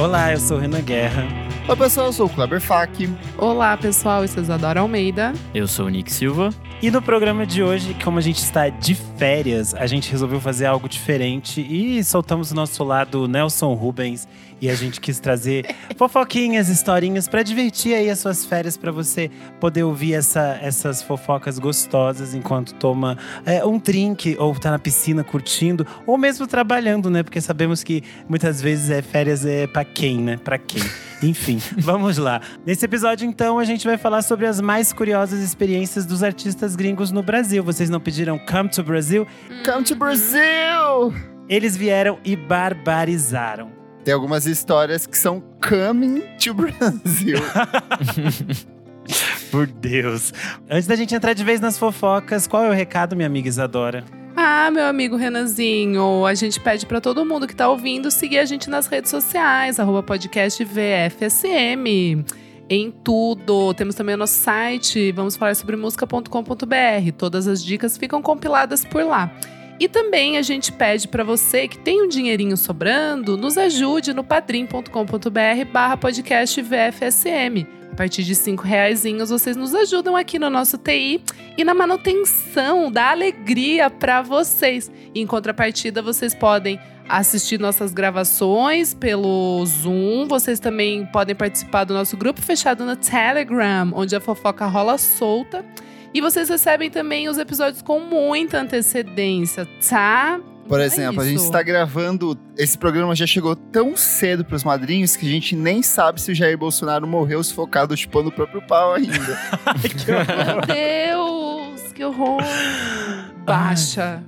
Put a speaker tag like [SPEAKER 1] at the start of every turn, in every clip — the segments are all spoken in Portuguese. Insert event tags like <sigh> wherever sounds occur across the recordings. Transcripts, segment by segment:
[SPEAKER 1] Olá, eu sou o Renan Guerra.
[SPEAKER 2] Oi, pessoal, eu sou o Kleber Fak.
[SPEAKER 3] Olá, pessoal, eu sou Isadora Almeida.
[SPEAKER 4] Eu sou o Nick Silva.
[SPEAKER 1] E no programa de hoje, como a gente está de férias, a gente resolveu fazer algo diferente e soltamos o nosso lado Nelson Rubens e a gente quis trazer <laughs> fofoquinhas, historinhas para divertir aí as suas férias para você poder ouvir essa, essas fofocas gostosas enquanto toma é, um drink ou tá na piscina curtindo ou mesmo trabalhando, né? Porque sabemos que muitas vezes é férias é para quem, né? Para quem. Enfim, <laughs> vamos lá. Nesse episódio, então, a gente vai falar sobre as mais curiosas experiências dos artistas gringos no Brasil. Vocês não pediram Come to Brazil?
[SPEAKER 2] Come to Brazil!
[SPEAKER 1] Eles vieram e barbarizaram.
[SPEAKER 2] Tem algumas histórias que são coming to Brazil. <laughs> <laughs>
[SPEAKER 1] Por Deus. Antes da gente entrar de vez nas fofocas, qual é o recado, minha amiga Isadora?
[SPEAKER 3] Ah, meu amigo Renanzinho, a gente pede para todo mundo que tá ouvindo seguir a gente nas redes sociais, arroba podcast VFSM. Em tudo. Temos também o nosso site, vamos falar sobre música.com.br. Todas as dicas ficam compiladas por lá. E também a gente pede para você que tem um dinheirinho sobrando, nos ajude no padrim.com.br barra podcast VFSM. A partir de cinco reais vocês nos ajudam aqui no nosso TI e na manutenção da alegria para vocês. Em contrapartida, vocês podem assistir nossas gravações pelo Zoom. Vocês também podem participar do nosso grupo fechado no Telegram, onde a fofoca rola solta. E vocês recebem também os episódios com muita antecedência, tá?
[SPEAKER 2] Por
[SPEAKER 3] É
[SPEAKER 2] exemplo, a gente está gravando. Esse programa já chegou tão cedo pros madrinhos que a gente nem sabe se o Jair Bolsonaro morreu sufocado chupando o próprio pau ainda. <laughs>
[SPEAKER 3] Meu Deus, que horror! Baixa.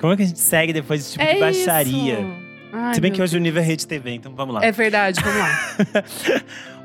[SPEAKER 1] Como é que a gente segue depois desse tipo
[SPEAKER 3] é
[SPEAKER 1] de baixaria?
[SPEAKER 3] Ai,
[SPEAKER 1] Se bem que hoje o
[SPEAKER 3] Deus.
[SPEAKER 1] nível é Rede TV, então vamos lá.
[SPEAKER 3] É verdade, vamos lá.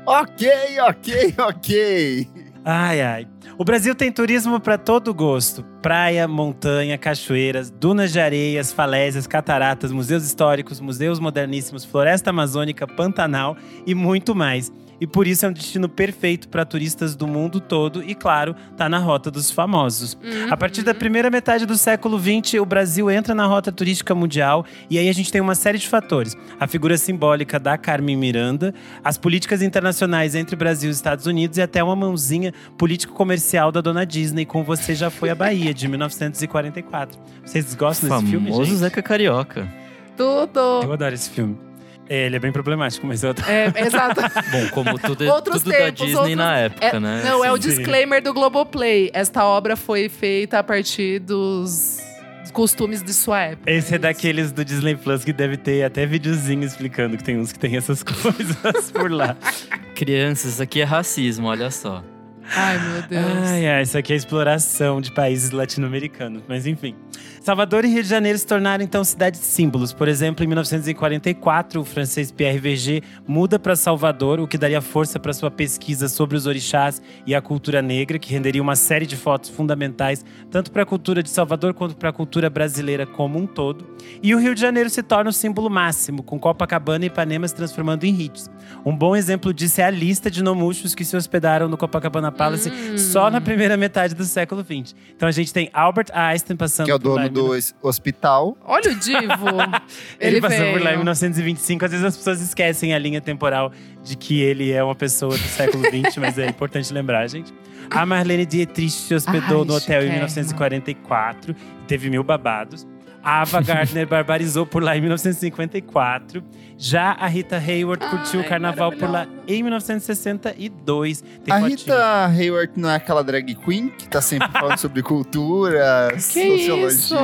[SPEAKER 3] <laughs>
[SPEAKER 2] ok, ok, ok.
[SPEAKER 1] Ai, ai. O Brasil tem turismo para todo gosto: praia, montanha, cachoeiras, dunas de areias, falésias, cataratas, museus históricos, museus moderníssimos, floresta amazônica, Pantanal e muito mais. E por isso é um destino perfeito para turistas do mundo todo e, claro, tá na rota dos famosos. A partir da primeira metade do século XX, o Brasil entra na rota turística mundial e aí a gente tem uma série de fatores. A figura simbólica da Carmen Miranda, as políticas internacionais entre Brasil e Estados Unidos e até uma mãozinha político-comercial da dona Disney com Você Já Foi à Bahia, de 1944. Vocês gostam desse filme,
[SPEAKER 4] Famoso? Zeca Carioca.
[SPEAKER 3] Tudo.
[SPEAKER 1] Eu adoro esse filme. É, ele é bem problemático, mas eu.
[SPEAKER 3] É, exato. <laughs>
[SPEAKER 4] Bom, como tudo, é-
[SPEAKER 3] Outros
[SPEAKER 4] tudo da
[SPEAKER 3] tempos,
[SPEAKER 4] Disney
[SPEAKER 3] outros-
[SPEAKER 4] na época,
[SPEAKER 3] É-
[SPEAKER 4] né?
[SPEAKER 3] Não, é o
[SPEAKER 1] Sim.
[SPEAKER 3] disclaimer do Globoplay. Esta obra foi feita a partir dos costumes de sua época.
[SPEAKER 1] Esse é
[SPEAKER 3] isso.
[SPEAKER 1] daqueles do Disney Plus que deve ter até videozinho explicando que tem uns que tem essas <laughs> coisas por lá.
[SPEAKER 4] Crianças, isso aqui é racismo, olha só.
[SPEAKER 3] Ai, meu Deus.
[SPEAKER 1] Ai, ai, isso aqui é exploração de países latino-americanos, mas enfim. Salvador e Rio de Janeiro se tornaram então cidades símbolos. Por exemplo, em 1944, o francês Pierre Verger muda para Salvador, o que daria força para sua pesquisa sobre os orixás e a cultura negra, que renderia uma série de fotos fundamentais tanto para a cultura de Salvador quanto para a cultura brasileira como um todo. E o Rio de Janeiro se torna o símbolo máximo, com Copacabana e Ipanema se transformando em hits. Um bom exemplo disso é a lista de nomuchos que se hospedaram no Copacabana Palace só na primeira metade do século XX. Então a gente tem Albert Einstein passando
[SPEAKER 2] Que é o dono
[SPEAKER 1] em
[SPEAKER 2] do es- hospital.
[SPEAKER 3] Olha o divo. <laughs>
[SPEAKER 1] Ele,
[SPEAKER 3] Ele,
[SPEAKER 1] passou por lá em
[SPEAKER 3] veio.
[SPEAKER 1] 1925. Às vezes as pessoas esquecem a linha temporal de que ele é uma pessoa do século XX, mas é importante lembrar, gente. A Marlene Dietrich se hospedou
[SPEAKER 3] Ai,
[SPEAKER 1] no hotel em
[SPEAKER 3] chiquérrima.
[SPEAKER 1] 1944 e teve mil babados. A Ava Gardner <laughs> barbarizou por lá em 1954. Já a Rita Hayworth curtiu
[SPEAKER 3] Ai,
[SPEAKER 1] o carnaval por lá em 1962. Tem
[SPEAKER 2] A
[SPEAKER 1] fotinho.
[SPEAKER 2] Rita Hayward não é aquela drag queen que tá sempre falando sobre cultura, <laughs> sociologia.
[SPEAKER 3] isso?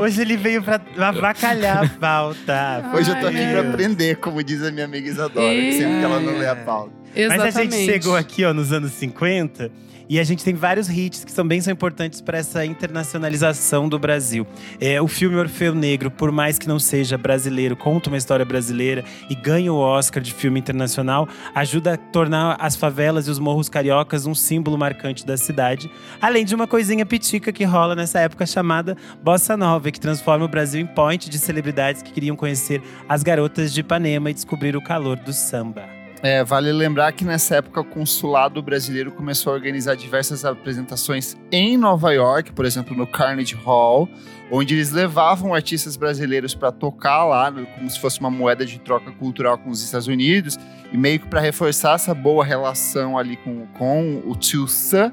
[SPEAKER 1] Hoje ele veio pra avacalhar a pauta. <laughs>
[SPEAKER 2] Hoje eu tô aqui pra aprender, como diz a minha amiga Isadora, que sempre que ela não lê a pauta.
[SPEAKER 1] Mas
[SPEAKER 3] Exatamente.
[SPEAKER 1] a gente chegou aqui ó, nos anos 50 e a gente tem vários hits que também são importantes para essa internacionalização do Brasil. É, o filme Orfeu Negro, por mais que não seja brasileiro, conta uma história brasileira e ganha o Oscar de filme internacional, ajuda a tornar as favelas e os morros cariocas um símbolo marcante da cidade, além de uma coisinha pitica que rola nessa época chamada Bossa Nova, que transforma o Brasil em point de celebridades que queriam conhecer as garotas de Ipanema e descobrir o calor do samba.
[SPEAKER 2] É, vale lembrar que nessa época o consulado brasileiro começou a organizar diversas apresentações em Nova York, por exemplo, no Carnegie Hall, onde eles levavam artistas brasileiros para tocar lá, né, como se fosse uma moeda de troca cultural com os Estados Unidos, e meio que para reforçar essa boa relação ali com, com o Tio Sam.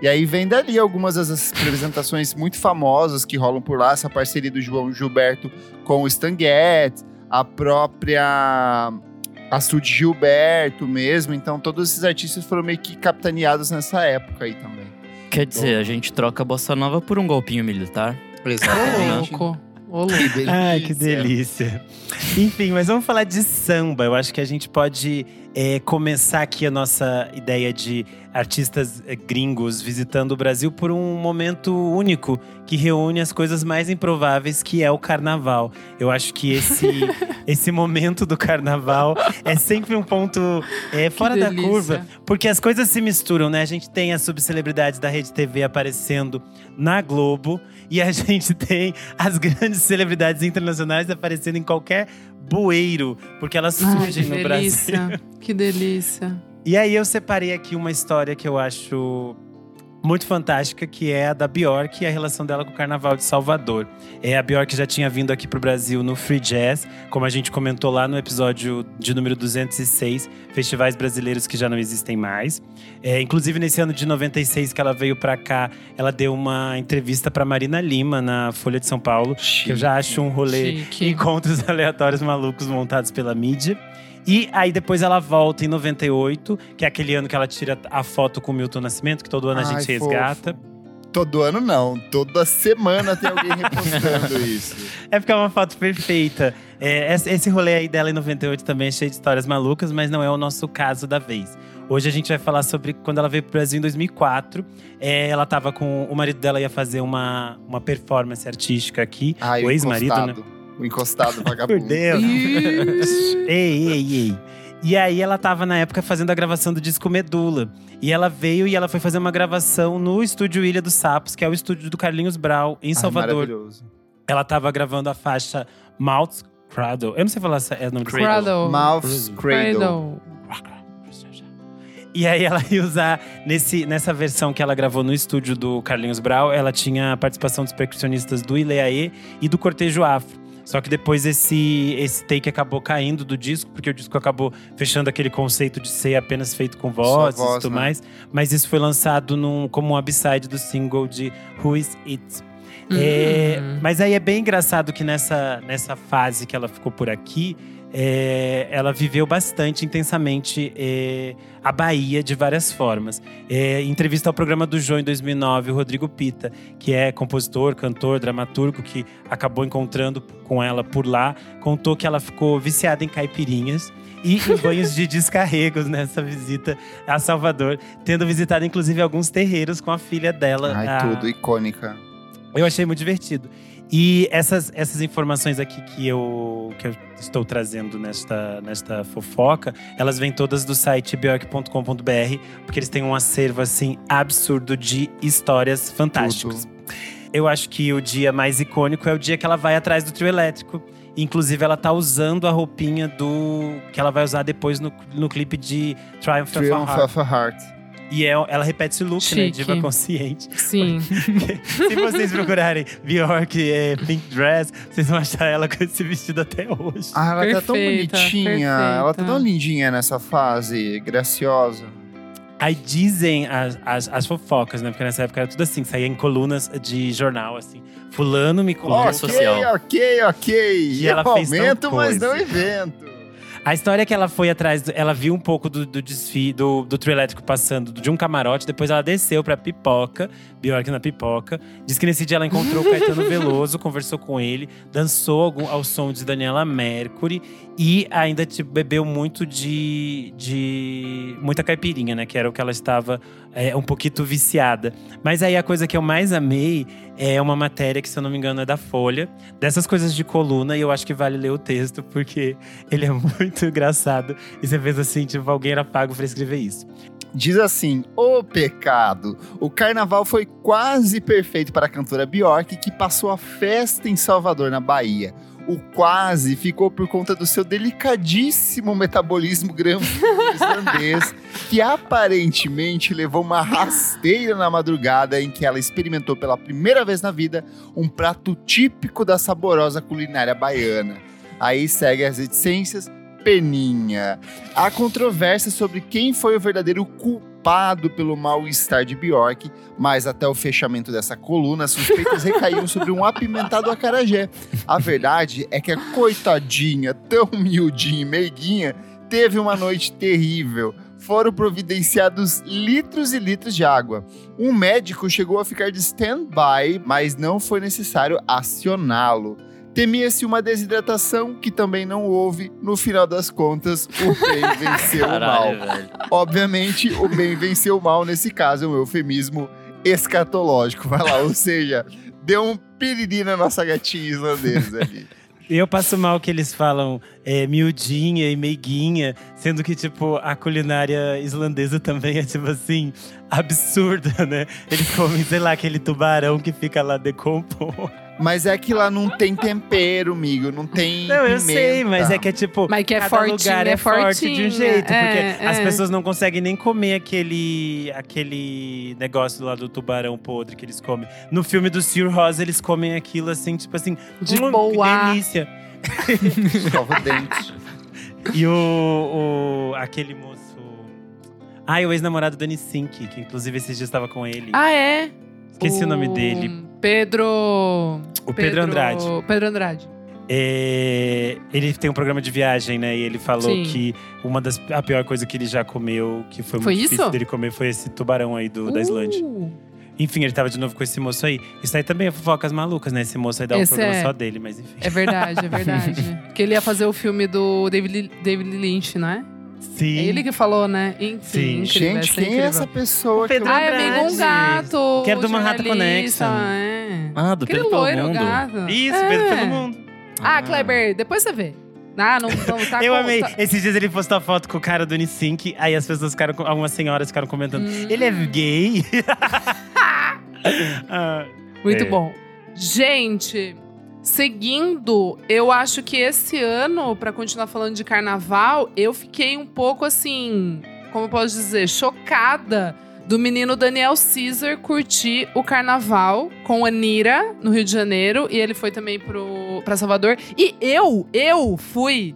[SPEAKER 2] E aí vem dali algumas das apresentações muito famosas que rolam por lá, essa parceria do João Gilberto com o Stan Getz, a própria Astrid Gilberto mesmo. Então, todos esses artistas foram meio que capitaneados nessa época aí também.
[SPEAKER 4] Quer dizer, a gente troca a bossa nova por um golpinho militar.
[SPEAKER 3] Louco. Ô, louco.
[SPEAKER 2] Que delícia.
[SPEAKER 1] Ai, que delícia. Enfim, mas vamos falar de samba. Eu acho que a gente pode é, começar aqui a nossa ideia de artistas é, gringos visitando o Brasil por um momento único que reúne as coisas mais improváveis, que é o carnaval. Eu acho que esse, <laughs> esse momento do carnaval é sempre um ponto é, fora da curva, porque as coisas se misturam, né? A gente tem as subcelebridades da Rede TV aparecendo na Globo e a <laughs> gente tem as grandes celebridades internacionais aparecendo em qualquer bueiro, porque elas
[SPEAKER 3] Ai,
[SPEAKER 1] surgem no Brasil.
[SPEAKER 3] delícia. Que delícia.
[SPEAKER 1] E aí eu separei aqui uma história que eu acho muito fantástica, que é a da Bjork e a relação dela com o Carnaval de Salvador. É, a Bjork já tinha vindo aqui pro Brasil no Free Jazz, como a gente comentou lá no episódio de número 206, festivais brasileiros que já não existem mais. É, inclusive nesse ano de 96 que ela veio pra cá, ela deu uma entrevista pra Marina Lima na Folha de São Paulo, que eu já acho um rolê
[SPEAKER 3] Chique.
[SPEAKER 1] encontros <laughs> aleatórios malucos montados pela mídia. E aí depois ela volta em 98, que é aquele ano que ela tira a foto com o Milton Nascimento, que todo ano a
[SPEAKER 2] Ai,
[SPEAKER 1] gente
[SPEAKER 2] fofo.
[SPEAKER 1] resgata.
[SPEAKER 2] Todo ano não, toda semana tem alguém <laughs> repostando isso.
[SPEAKER 1] É porque é uma foto perfeita. É, esse rolê aí dela em 98 também é cheio de histórias malucas, mas não é o nosso caso da vez. Hoje a gente vai falar sobre quando ela veio pro Brasil em 2004. É, ela tava com. O marido dela ia fazer uma, uma performance artística aqui.
[SPEAKER 2] Ai,
[SPEAKER 1] o ex-marido, né?
[SPEAKER 2] Encostado. O encostado
[SPEAKER 1] Por
[SPEAKER 2] vagabundo.
[SPEAKER 1] Deus.
[SPEAKER 3] Ih.
[SPEAKER 1] Ei, ei, ei. E aí ela tava na época fazendo a gravação do disco Medula. E ela veio e ela foi fazer uma gravação no estúdio Ilha dos Sapos, que é o estúdio do Carlinhos Brau, em
[SPEAKER 2] Ai,
[SPEAKER 1] Salvador.
[SPEAKER 2] maravilhoso.
[SPEAKER 1] ela tava gravando a faixa Mouth Cradle. Eu não sei falar se é o nome desse
[SPEAKER 3] Cradle.
[SPEAKER 2] Mouth's Cradle.
[SPEAKER 3] Cradle.
[SPEAKER 1] E aí ela ia usar, nesse, nessa versão que ela gravou no estúdio do Carlinhos Brau, ela tinha a participação dos percussionistas do Ileaê e do Cortejo Afro. Só que depois esse, esse take acabou caindo do disco, porque o disco acabou fechando aquele conceito de ser apenas feito com vozes
[SPEAKER 2] voz,
[SPEAKER 1] e tudo
[SPEAKER 2] né?
[SPEAKER 1] mais. Mas isso foi lançado num, como um upside do single de Who Is It? É,
[SPEAKER 3] Hum.
[SPEAKER 1] mas aí é bem engraçado que nessa, nessa fase que ela ficou por aqui, é, ela viveu bastante intensamente é, a Bahia de várias formas. É, em entrevista ao programa do João em 2009, o Rodrigo Pita, que é compositor, cantor, dramaturgo, que acabou encontrando com ela por lá, contou que ela ficou viciada em caipirinhas. E em <laughs> banhos de descarregos nessa visita a Salvador, tendo visitado inclusive alguns terreiros com a filha dela.
[SPEAKER 2] Ai,
[SPEAKER 1] a-
[SPEAKER 2] tudo icônica.
[SPEAKER 1] eu achei muito divertido. E essas, essas informações aqui que eu, que eu estou trazendo nesta, nesta fofoca, elas vêm todas do site bjork.com.br, porque eles têm um acervo assim absurdo de histórias fantásticas. Eu acho que o dia mais icônico é o dia que ela vai atrás do trio elétrico. Inclusive, ela tá usando a roupinha do. que ela vai usar depois no, no clipe de Triumph, of a
[SPEAKER 2] Triumph
[SPEAKER 1] Heart.
[SPEAKER 2] of a Heart.
[SPEAKER 1] E é, ela repete esse look, né?
[SPEAKER 3] Chique.
[SPEAKER 1] Diva consciente.
[SPEAKER 3] Sim. <laughs>
[SPEAKER 1] Se vocês procurarem Bjork é, Pink Dress, vocês vão achar ela com esse vestido até hoje.
[SPEAKER 2] Ah, ela tá tão
[SPEAKER 3] Perfeita,
[SPEAKER 2] bonitinha. Ela tá
[SPEAKER 3] perfeita.
[SPEAKER 2] tão lindinha nessa fase, graciosa.
[SPEAKER 1] Aí dizem as, as, as fofocas, né? Porque nessa época era tudo assim, saía em colunas de jornal, assim. Fulano me contou.
[SPEAKER 2] Ok,
[SPEAKER 4] social.
[SPEAKER 2] ok, ok.
[SPEAKER 1] E ela
[SPEAKER 2] Eu
[SPEAKER 1] fez tal
[SPEAKER 2] aumento, mas não evento.
[SPEAKER 1] A história é que ela foi atrás, ela viu um pouco do, do desfile, do, do trio elétrico passando de um camarote, depois ela desceu pra pipoca, Bjork na pipoca. Diz que nesse dia ela encontrou o Caetano <laughs> Veloso, conversou com ele, dançou algum- ao som de Daniela Mercury e ainda tipo, bebeu muito de, de. muita caipirinha, né? Que era o que ela estava é, um pouquinho viciada. Mas aí a coisa que eu mais amei é uma matéria que, se eu não me engano, é da Folha, dessas coisas de coluna, e eu acho que vale ler o texto, porque ele é <laughs> muito engraçado. E você pensa assim, tipo, alguém era pago pra escrever isso.
[SPEAKER 2] Diz assim: O pecado. O carnaval foi quase perfeito para a cantora Bjork, que passou a festa em Salvador, na Bahia. O quase ficou por conta do seu delicadíssimo metabolismo granfino <laughs> islandês, que aparentemente levou uma rasteira na madrugada em que ela experimentou pela primeira vez na vida um prato típico da saborosa culinária baiana. Aí segue as reticências, Peninha. Há controvérsia sobre quem foi o verdadeiro culpado pelo mal-estar de Bjork, mas até o fechamento dessa coluna, as suspeitas recaíram sobre um apimentado acarajé. A verdade é que a coitadinha, tão miudinha e meiguinha, teve uma noite terrível. Foram providenciados litros e litros de água. Um médico chegou a ficar de stand-by, mas não foi necessário acioná-lo. Temia-se uma desidratação que também não houve. No final das contas, o bem <laughs> venceu o mal.
[SPEAKER 4] Caralho, velho.
[SPEAKER 2] Obviamente, o bem venceu o mal, nesse caso, é um eufemismo escatológico. Vai lá, ou seja, deu um piriri na nossa gatinha islandesa ali. <laughs>
[SPEAKER 1] Eu passo mal que eles falam é, miudinha e meiguinha, sendo que, tipo, a culinária islandesa também é, tipo assim, absurda, né? Eles comem, sei lá, aquele tubarão que fica lá decomposto.
[SPEAKER 2] Mas é que lá não tem tempero, amigo, não tem
[SPEAKER 1] Não, eu
[SPEAKER 2] pimenta.
[SPEAKER 1] sei, mas é que é tipo.
[SPEAKER 3] Mas que é
[SPEAKER 1] cada
[SPEAKER 3] fortinho,
[SPEAKER 1] lugar é,
[SPEAKER 3] é
[SPEAKER 1] forte de um
[SPEAKER 3] fortinho,
[SPEAKER 1] jeito.
[SPEAKER 3] é,
[SPEAKER 1] porque as
[SPEAKER 3] é.
[SPEAKER 1] pessoas não conseguem nem comer aquele, aquele negócio lá do tubarão podre que eles comem. No filme do Sir Rosa, eles comem aquilo assim, tipo assim,
[SPEAKER 3] De
[SPEAKER 1] hum,
[SPEAKER 3] boa.
[SPEAKER 1] Que delícia. <laughs>
[SPEAKER 2] Escova o dente.
[SPEAKER 1] E o, o- aquele moço. Ah, e o ex-namorado do Sink, que inclusive esses dias estava com ele.
[SPEAKER 3] Ah, é?
[SPEAKER 1] Esqueci o nome dele.
[SPEAKER 3] Pedro.
[SPEAKER 1] O Pedro Andrade.
[SPEAKER 3] Pedro Andrade.
[SPEAKER 1] É, ele tem um programa de viagem, né? E ele falou
[SPEAKER 3] Sim.
[SPEAKER 1] que uma das a pior coisa que ele já comeu, que foi,
[SPEAKER 3] Foi
[SPEAKER 1] muito difícil
[SPEAKER 3] isso?
[SPEAKER 1] dele comer, foi esse tubarão aí do, da Islândia.
[SPEAKER 3] Uh,
[SPEAKER 1] Enfim, ele tava de novo com esse moço aí. Isso aí também é fofocas malucas, né? Esse moço aí dá um
[SPEAKER 3] Esse
[SPEAKER 1] programa
[SPEAKER 3] é.
[SPEAKER 1] só dele, mas enfim.
[SPEAKER 3] É verdade, é <laughs> verdade. Porque ele ia fazer o filme do David, David Lynch, não é?
[SPEAKER 1] Sim.
[SPEAKER 3] É ele que falou, né? Enfim,
[SPEAKER 1] Sim.
[SPEAKER 3] incrível,
[SPEAKER 2] Gente, quem é
[SPEAKER 3] incrível.
[SPEAKER 2] essa pessoa?
[SPEAKER 1] O Pedro
[SPEAKER 2] que eu-
[SPEAKER 3] Ah, é amigo um gato.
[SPEAKER 1] Que era do Manhattan Connection.
[SPEAKER 3] É.
[SPEAKER 4] Ah, do
[SPEAKER 3] Aquele
[SPEAKER 4] Pedro pelo
[SPEAKER 3] loiro,
[SPEAKER 4] mundo.
[SPEAKER 3] gato.
[SPEAKER 1] Isso,
[SPEAKER 3] é.
[SPEAKER 1] Pedro pelo mundo.
[SPEAKER 3] Ah, Kleber, depois você vê. Ah, não, não tá <laughs>
[SPEAKER 1] Eu
[SPEAKER 3] com-
[SPEAKER 1] amei.
[SPEAKER 3] tá-
[SPEAKER 1] Esses dias ele postou a foto com o cara do Unisync, aí as pessoas ficaram, algumas senhoras ficaram comentando.
[SPEAKER 3] Hum.
[SPEAKER 1] Ele é gay? <laughs> <laughs> Ah,
[SPEAKER 3] Muito
[SPEAKER 1] É.
[SPEAKER 3] bom. Gente, seguindo, eu acho que esse ano, pra continuar falando de carnaval, eu fiquei um pouco assim, como eu posso dizer, chocada do menino Daniel Caesar curtir o carnaval com a Nira no Rio de Janeiro e ele foi também pro, pra Salvador. E eu, eu fui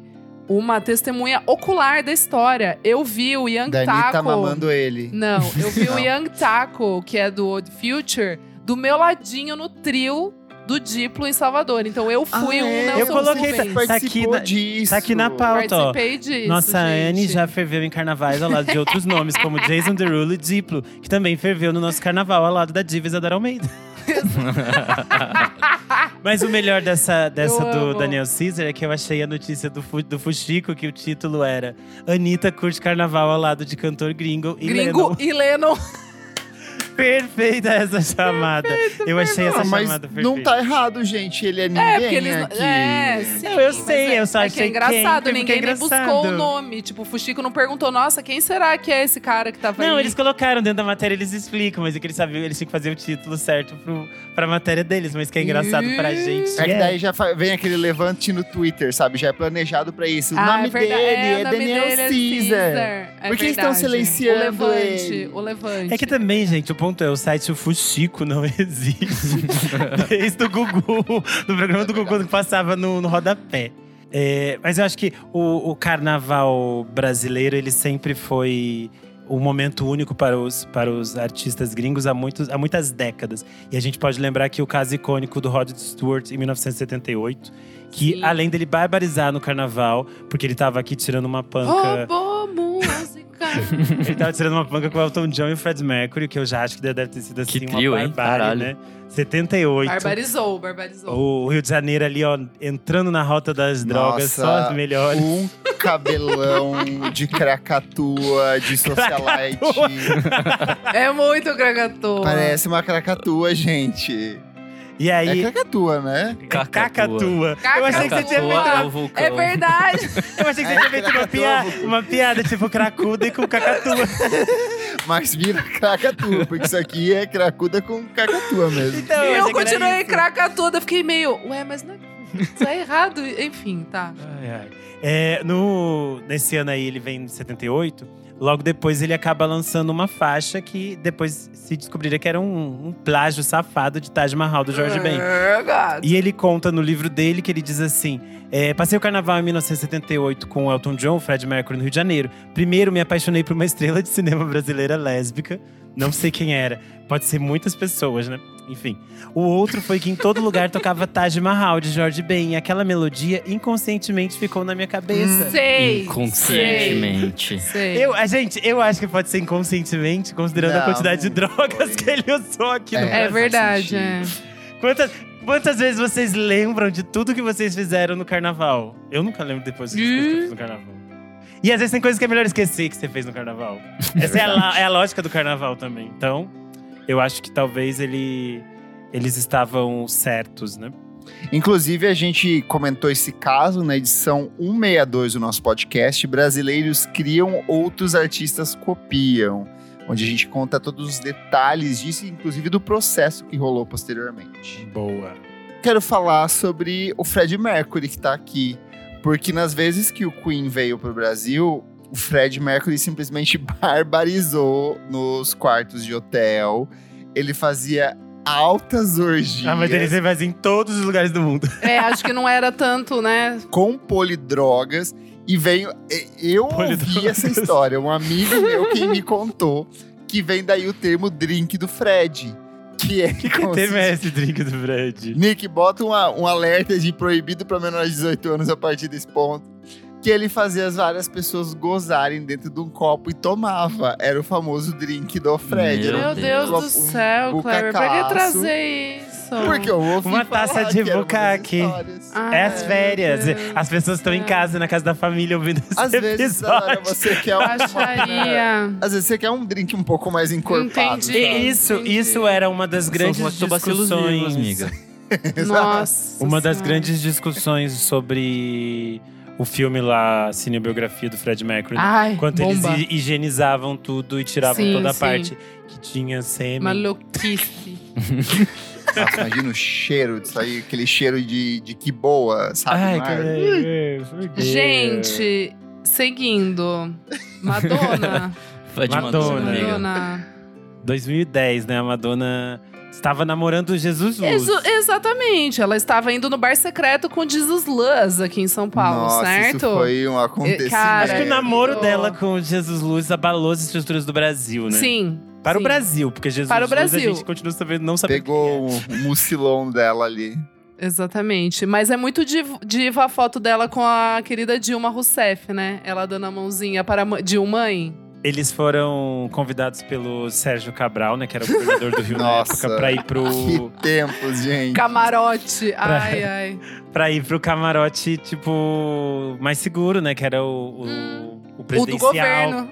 [SPEAKER 3] uma testemunha ocular da história. Eu vi o Young
[SPEAKER 2] Dani tá
[SPEAKER 3] Taco.
[SPEAKER 2] mamando ele.
[SPEAKER 3] Não, eu vi o
[SPEAKER 2] Não.
[SPEAKER 3] Young Taco, que é do Old Future, do meu ladinho no trio do Diplo em Salvador. Então eu fui
[SPEAKER 2] Ah,
[SPEAKER 3] um
[SPEAKER 2] é?
[SPEAKER 3] Nelson
[SPEAKER 1] Eu coloquei,
[SPEAKER 3] Rubens.
[SPEAKER 1] tá-
[SPEAKER 2] Participou
[SPEAKER 1] aqui na-
[SPEAKER 2] disso.
[SPEAKER 1] tá aqui na pauta, ó.
[SPEAKER 3] Participei disso,
[SPEAKER 1] Nossa
[SPEAKER 3] gente.
[SPEAKER 1] Anne já ferveu em carnavais ao lado de outros nomes, como Jason Derulo e Diplo, que também ferveu no nosso carnaval ao lado da diva Isadora Almeida. <laughs> Mas o melhor dessa, dessa
[SPEAKER 3] Eu
[SPEAKER 1] do
[SPEAKER 3] amo.
[SPEAKER 1] Daniel Caesar é que eu achei a notícia do, Fu- do Fuxico, que o título era Anitta curte carnaval ao lado de cantor gringo e
[SPEAKER 3] Gringo
[SPEAKER 1] Lennon.
[SPEAKER 3] e Lennon. <laughs>
[SPEAKER 1] Perfeita essa chamada. eu achei essa
[SPEAKER 2] mas
[SPEAKER 1] chamada perfeita.
[SPEAKER 2] não tá errado, gente. Ele é ninguém
[SPEAKER 3] É, porque eles.
[SPEAKER 2] aqui.
[SPEAKER 3] É, sim.
[SPEAKER 1] Não, eu sei,
[SPEAKER 3] é,
[SPEAKER 1] eu só
[SPEAKER 3] é
[SPEAKER 1] achei
[SPEAKER 3] que é engraçado,
[SPEAKER 1] quem,
[SPEAKER 3] ninguém
[SPEAKER 1] é
[SPEAKER 3] nem buscou
[SPEAKER 1] engraçado.
[SPEAKER 3] o nome. Tipo, o Fuxico não perguntou, nossa, quem será que é esse cara que tava
[SPEAKER 1] Não,
[SPEAKER 3] aí?
[SPEAKER 1] eles colocaram dentro da matéria, eles explicam, mas é que eles sabiam, eles tinham que fazer o título certo pro, pra matéria deles, mas que é engraçado pra gente.
[SPEAKER 2] É que
[SPEAKER 1] é.
[SPEAKER 2] daí já fa- vem aquele levante no Twitter, sabe? Já é planejado pra isso. O
[SPEAKER 3] Ah,
[SPEAKER 2] nome
[SPEAKER 3] é verdade.
[SPEAKER 2] dele
[SPEAKER 3] é,
[SPEAKER 2] é,
[SPEAKER 3] nome
[SPEAKER 2] Daniel
[SPEAKER 3] dele é
[SPEAKER 2] Caesar.
[SPEAKER 3] É
[SPEAKER 2] Por que estão silenciando
[SPEAKER 3] o Levante,
[SPEAKER 2] ele?
[SPEAKER 3] O Levante.
[SPEAKER 1] É que também, gente, o ponto é, o site o Fuxico não <laughs> existe. Desde o Gugu, no programa do Gugu que passava no, no rodapé. É, mas eu acho que o, o carnaval brasileiro, ele sempre foi um momento único para os, para os artistas gringos há, muitos, há muitas décadas. E a gente pode lembrar que o caso icônico do Rod Stewart, em 1978, que
[SPEAKER 3] Sim.
[SPEAKER 1] além dele barbarizar no carnaval, porque ele estava aqui tirando uma panca…
[SPEAKER 3] Música. <laughs>
[SPEAKER 1] Ele tava tirando uma panca com o Elton John e o Fred Mercury, que eu já acho que deve ter sido assim
[SPEAKER 4] Que
[SPEAKER 1] uma
[SPEAKER 4] trio, hein?
[SPEAKER 1] barbárie, né? 78.
[SPEAKER 3] barbarizou, barbarizou.
[SPEAKER 1] O Rio de Janeiro ali, ó, entrando na rota das drogas,
[SPEAKER 2] Nossa,
[SPEAKER 1] só as melhores.
[SPEAKER 2] Um cabelão de cracatua, de <laughs> socialite.
[SPEAKER 3] É muito cragatou.
[SPEAKER 2] Parece uma cracatua, gente.
[SPEAKER 1] E
[SPEAKER 2] É
[SPEAKER 1] aí,
[SPEAKER 2] cracatua, né?
[SPEAKER 1] cacatua. Eu achei que você tinha
[SPEAKER 3] Cacatua.
[SPEAKER 1] feito
[SPEAKER 4] é.
[SPEAKER 3] É verdade.
[SPEAKER 1] eu achei que você
[SPEAKER 2] É,
[SPEAKER 1] tinha feito uma,
[SPEAKER 2] cacatua,
[SPEAKER 1] pia-
[SPEAKER 2] vulcão.
[SPEAKER 1] uma piada, tipo cracuda e com cacatua. <laughs>
[SPEAKER 2] Mas vira cracatua, porque isso aqui é cracuda com cacatua mesmo.
[SPEAKER 1] Então,
[SPEAKER 3] eu
[SPEAKER 1] era
[SPEAKER 3] continuei cracatuda. Fiquei meio, ué, mas não é Isso é errado. Enfim, tá.
[SPEAKER 1] Ai, ai. É, no, nesse ano aí, ele vem em 78. Logo depois, ele acaba lançando uma faixa que depois se descobriria que era um, um plágio safado de Taj Mahal do George Ben.
[SPEAKER 3] É, gato.
[SPEAKER 1] E ele conta no livro dele que ele diz assim: é, Passei o carnaval em 1978 com o Elton John, Fred Mercury no Rio de Janeiro. Primeiro, me apaixonei por uma estrela de cinema brasileira lésbica. Não sei quem era. Pode ser muitas pessoas, né? Enfim. O outro foi que em todo lugar tocava Taj Mahal de George Ben. E aquela melodia inconscientemente ficou na minha cabeça.
[SPEAKER 3] Sei.
[SPEAKER 4] Inconscientemente.
[SPEAKER 3] Sei.
[SPEAKER 1] Eu, a gente, eu acho que pode ser inconscientemente, considerando a
[SPEAKER 2] Não,
[SPEAKER 1] quantidade de drogas
[SPEAKER 2] foi.
[SPEAKER 1] que ele usou aqui no
[SPEAKER 2] É,
[SPEAKER 3] É
[SPEAKER 1] Brasil.
[SPEAKER 3] verdade, é.
[SPEAKER 1] Quantas, quantas vezes vocês lembram de tudo que vocês fizeram no carnaval? Eu nunca lembro depois que eu fiz no carnaval. E às vezes tem coisas que é melhor esquecer que você fez no carnaval. <laughs> Essa é a, la- é a lógica do carnaval também. Então, eu acho que talvez ele, eles estavam certos, né?
[SPEAKER 2] Inclusive, a gente comentou esse caso na edição 162 do nosso podcast. Brasileiros criam, outros artistas copiam. Onde a gente conta todos os detalhes disso, inclusive do processo que rolou posteriormente.
[SPEAKER 1] Boa.
[SPEAKER 2] Quero falar sobre o Fred Mercury, que tá aqui. Porque nas vezes que o Queen veio pro Brasil, o Fred Mercury simplesmente <laughs> barbarizou nos quartos de hotel. Ele fazia altas orgias.
[SPEAKER 1] Ah, mas ele faz em todos os lugares do mundo.
[SPEAKER 3] É, acho que não era tanto, né?
[SPEAKER 2] com polidrogas e veio. Eu ouvi essa história, um amigo meu quem me contou que vem daí o termo drink do Fred. Que é
[SPEAKER 1] Que teve esse drink do Fred?
[SPEAKER 2] Nick, bota uma- um alerta de proibido para menores de 18 anos a partir desse ponto. Que ele fazia as várias pessoas gozarem dentro de um copo e tomava. Era o famoso drink do Fred.
[SPEAKER 4] Meu
[SPEAKER 2] um-
[SPEAKER 3] Deus do
[SPEAKER 2] um
[SPEAKER 3] céu, Kleber. Pra que
[SPEAKER 2] bucacaço.
[SPEAKER 3] trazer isso?
[SPEAKER 2] Porque eu ouvi
[SPEAKER 1] Uma taça de
[SPEAKER 2] que
[SPEAKER 1] bucaque.
[SPEAKER 3] Ah,
[SPEAKER 1] É as férias. As pessoas estão em casa, na casa da família, ouvindo esse
[SPEAKER 2] Às vezes,
[SPEAKER 1] episódio.
[SPEAKER 2] Ana, você quer um,
[SPEAKER 3] Baixaria.
[SPEAKER 2] Às vezes você quer um drink um pouco mais encorpado.
[SPEAKER 3] Entendi.
[SPEAKER 2] sabe?
[SPEAKER 1] Isso,
[SPEAKER 3] Entendi.
[SPEAKER 1] isso era uma das grandes discussões.
[SPEAKER 4] vivos, amiga. <laughs>
[SPEAKER 3] Nossa.
[SPEAKER 1] Uma das
[SPEAKER 3] Senhora.
[SPEAKER 1] grandes discussões sobre o filme lá, a cinebiografia do Fred Mercury.
[SPEAKER 3] Ai,
[SPEAKER 1] Quanto
[SPEAKER 3] bomba.
[SPEAKER 1] eles hi- higienizavam tudo e tiravam
[SPEAKER 3] Sim,
[SPEAKER 1] toda a
[SPEAKER 3] sim.
[SPEAKER 1] parte que tinha sêmen.
[SPEAKER 3] Maluquice. <laughs>
[SPEAKER 2] Nossa, imagina o cheiro disso aí, aquele cheiro de, de que boa, sabe?
[SPEAKER 1] Ai, cara.
[SPEAKER 3] Gente, seguindo. Madonna.
[SPEAKER 1] Madonna.
[SPEAKER 4] Madonna.
[SPEAKER 1] 2010, né? A Madonna estava namorando o Jesus Luz.
[SPEAKER 3] Exu- exatamente. Ela estava indo no bar secreto com Jesus Luz aqui em São Paulo,
[SPEAKER 2] Nossa,
[SPEAKER 3] certo?
[SPEAKER 2] isso foi um acontecimento.
[SPEAKER 3] Cara,
[SPEAKER 1] Acho que o namoro
[SPEAKER 3] eu-
[SPEAKER 1] dela com o Jesus Luz abalou as estruturas do Brasil, né?
[SPEAKER 3] Sim.
[SPEAKER 1] Para o
[SPEAKER 3] sim.
[SPEAKER 1] Brasil, porque Jesus
[SPEAKER 3] Para o
[SPEAKER 1] Luz a
[SPEAKER 3] Brasil.
[SPEAKER 1] gente continua sabendo, não sabendo
[SPEAKER 2] Pegou o mucilão dela ali.
[SPEAKER 3] Exatamente. Mas é muito div- diva a foto dela com a querida Dilma Rousseff, né? Ela dando a mãozinha para a mãe- Dilma mãe.
[SPEAKER 1] Eles foram convidados pelo Sérgio Cabral, né? Que era o governador do Rio na
[SPEAKER 2] Nossa.
[SPEAKER 1] época, pra ir pro,
[SPEAKER 2] Que tempos, gente.
[SPEAKER 3] Camarote. Ai, ai.
[SPEAKER 1] pra ir pro camarote, tipo, mais seguro, né? Que era o, o,
[SPEAKER 3] Hum.
[SPEAKER 1] o
[SPEAKER 3] O do
[SPEAKER 1] presidencial.
[SPEAKER 3] governo.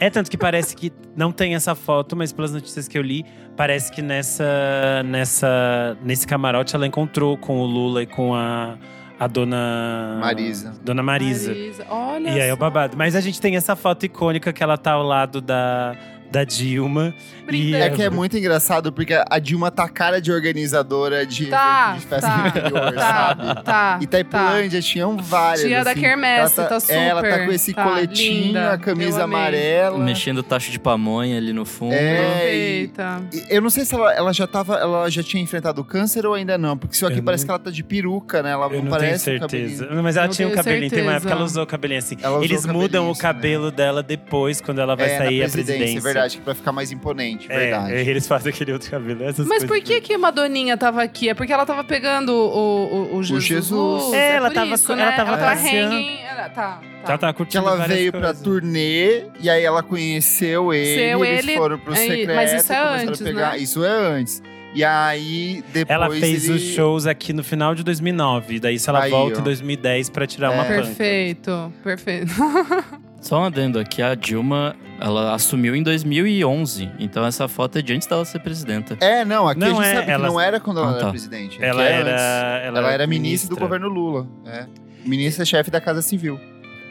[SPEAKER 1] É, tanto que parece que não tem essa foto, mas pelas notícias que eu li, parece que nessa, nessa, nesse camarote ela encontrou com o Lula e com a, a dona.
[SPEAKER 2] Marisa.
[SPEAKER 1] Dona Marisa.
[SPEAKER 3] Olha
[SPEAKER 1] E aí é o babado. Mas a gente tem essa foto icônica que ela tá ao lado da, da Dilma. E
[SPEAKER 2] É que é muito engraçado, porque a Dilma tá cara de organizadora de,
[SPEAKER 3] Tá,
[SPEAKER 2] de festa
[SPEAKER 3] tá,
[SPEAKER 2] interior,
[SPEAKER 3] tá,
[SPEAKER 2] sabe?
[SPEAKER 3] tá.
[SPEAKER 2] Itaipulândia tinham várias.
[SPEAKER 3] Tinha da
[SPEAKER 2] assim.
[SPEAKER 3] Quermesse,
[SPEAKER 2] ela
[SPEAKER 3] tá
[SPEAKER 2] é, Ela tá
[SPEAKER 3] super,
[SPEAKER 2] com esse
[SPEAKER 3] tá,
[SPEAKER 2] coletinho,
[SPEAKER 3] linda,
[SPEAKER 2] a camisa amarela.
[SPEAKER 4] Mexendo tacho de pamonha ali no fundo.
[SPEAKER 2] É, e-
[SPEAKER 3] Perfeita.
[SPEAKER 2] E Eu não sei se ela, ela já tava. Ela já tinha enfrentado o câncer ou ainda não. Porque isso aqui
[SPEAKER 1] Eu
[SPEAKER 2] parece
[SPEAKER 1] não-
[SPEAKER 2] que ela tá de peruca, né? Ela
[SPEAKER 1] Eu
[SPEAKER 2] não,
[SPEAKER 1] tenho
[SPEAKER 2] parece um
[SPEAKER 1] certeza.
[SPEAKER 2] cabelinho.
[SPEAKER 1] Mas ela
[SPEAKER 3] Não
[SPEAKER 1] tinha um
[SPEAKER 3] tenho
[SPEAKER 1] cabelinho. Tem uma época que ela
[SPEAKER 3] certeza.
[SPEAKER 1] usou o cabelinho assim.
[SPEAKER 2] Ela
[SPEAKER 1] Eles
[SPEAKER 2] o
[SPEAKER 1] mudam o
[SPEAKER 2] isso,
[SPEAKER 1] cabelo dela depois, quando ela vai
[SPEAKER 2] é,
[SPEAKER 1] sair a
[SPEAKER 2] presidência,
[SPEAKER 1] presidência.
[SPEAKER 2] É verdade, que pra ficar mais imponente,
[SPEAKER 1] É,
[SPEAKER 2] verdade.
[SPEAKER 1] eles fazem aquele outro cabelo. Essas
[SPEAKER 3] Mas por que que Madoninha tava aqui? É porque ela tava pegando o, o, o Jesus.
[SPEAKER 2] Jesus.
[SPEAKER 3] Luz,
[SPEAKER 1] É, ela tava-
[SPEAKER 3] isso,
[SPEAKER 1] ela
[SPEAKER 3] né?
[SPEAKER 1] tava
[SPEAKER 3] ela tava
[SPEAKER 1] passeando.
[SPEAKER 3] hanging. Ela, tá, tá.
[SPEAKER 1] Ela tava
[SPEAKER 2] Que
[SPEAKER 1] curtindo
[SPEAKER 2] ela veio pra
[SPEAKER 1] coisas.
[SPEAKER 2] turnê e aí ela conheceu ele,
[SPEAKER 3] Seu
[SPEAKER 2] eles
[SPEAKER 3] ele-
[SPEAKER 2] foram pro
[SPEAKER 3] é,
[SPEAKER 2] secreto,
[SPEAKER 3] mas isso é antes, né?
[SPEAKER 2] Isso é antes. E aí depois
[SPEAKER 1] Ela fez
[SPEAKER 2] ele...
[SPEAKER 1] os shows aqui no final de 2009. Daí, se ela
[SPEAKER 2] Aí,
[SPEAKER 1] volta
[SPEAKER 2] ó.
[SPEAKER 1] em 2010 pra tirar uma
[SPEAKER 2] É.
[SPEAKER 1] panca.
[SPEAKER 3] Perfeito, perfeito. <laughs>
[SPEAKER 4] Só um adendo aqui, a Dilma, ela assumiu em 2011. Então essa foto é de antes dela ser presidenta.
[SPEAKER 2] É, não, aqui
[SPEAKER 1] Não
[SPEAKER 2] a gente
[SPEAKER 1] é,
[SPEAKER 2] sabe
[SPEAKER 1] ela-
[SPEAKER 2] que não era quando ela
[SPEAKER 4] Ah,
[SPEAKER 2] era
[SPEAKER 4] tá.
[SPEAKER 2] presidente.
[SPEAKER 1] Ela era,
[SPEAKER 2] antes.
[SPEAKER 1] ela,
[SPEAKER 2] Ela era ministra do governo Lula. É. Ministra-chefe da Casa Civil.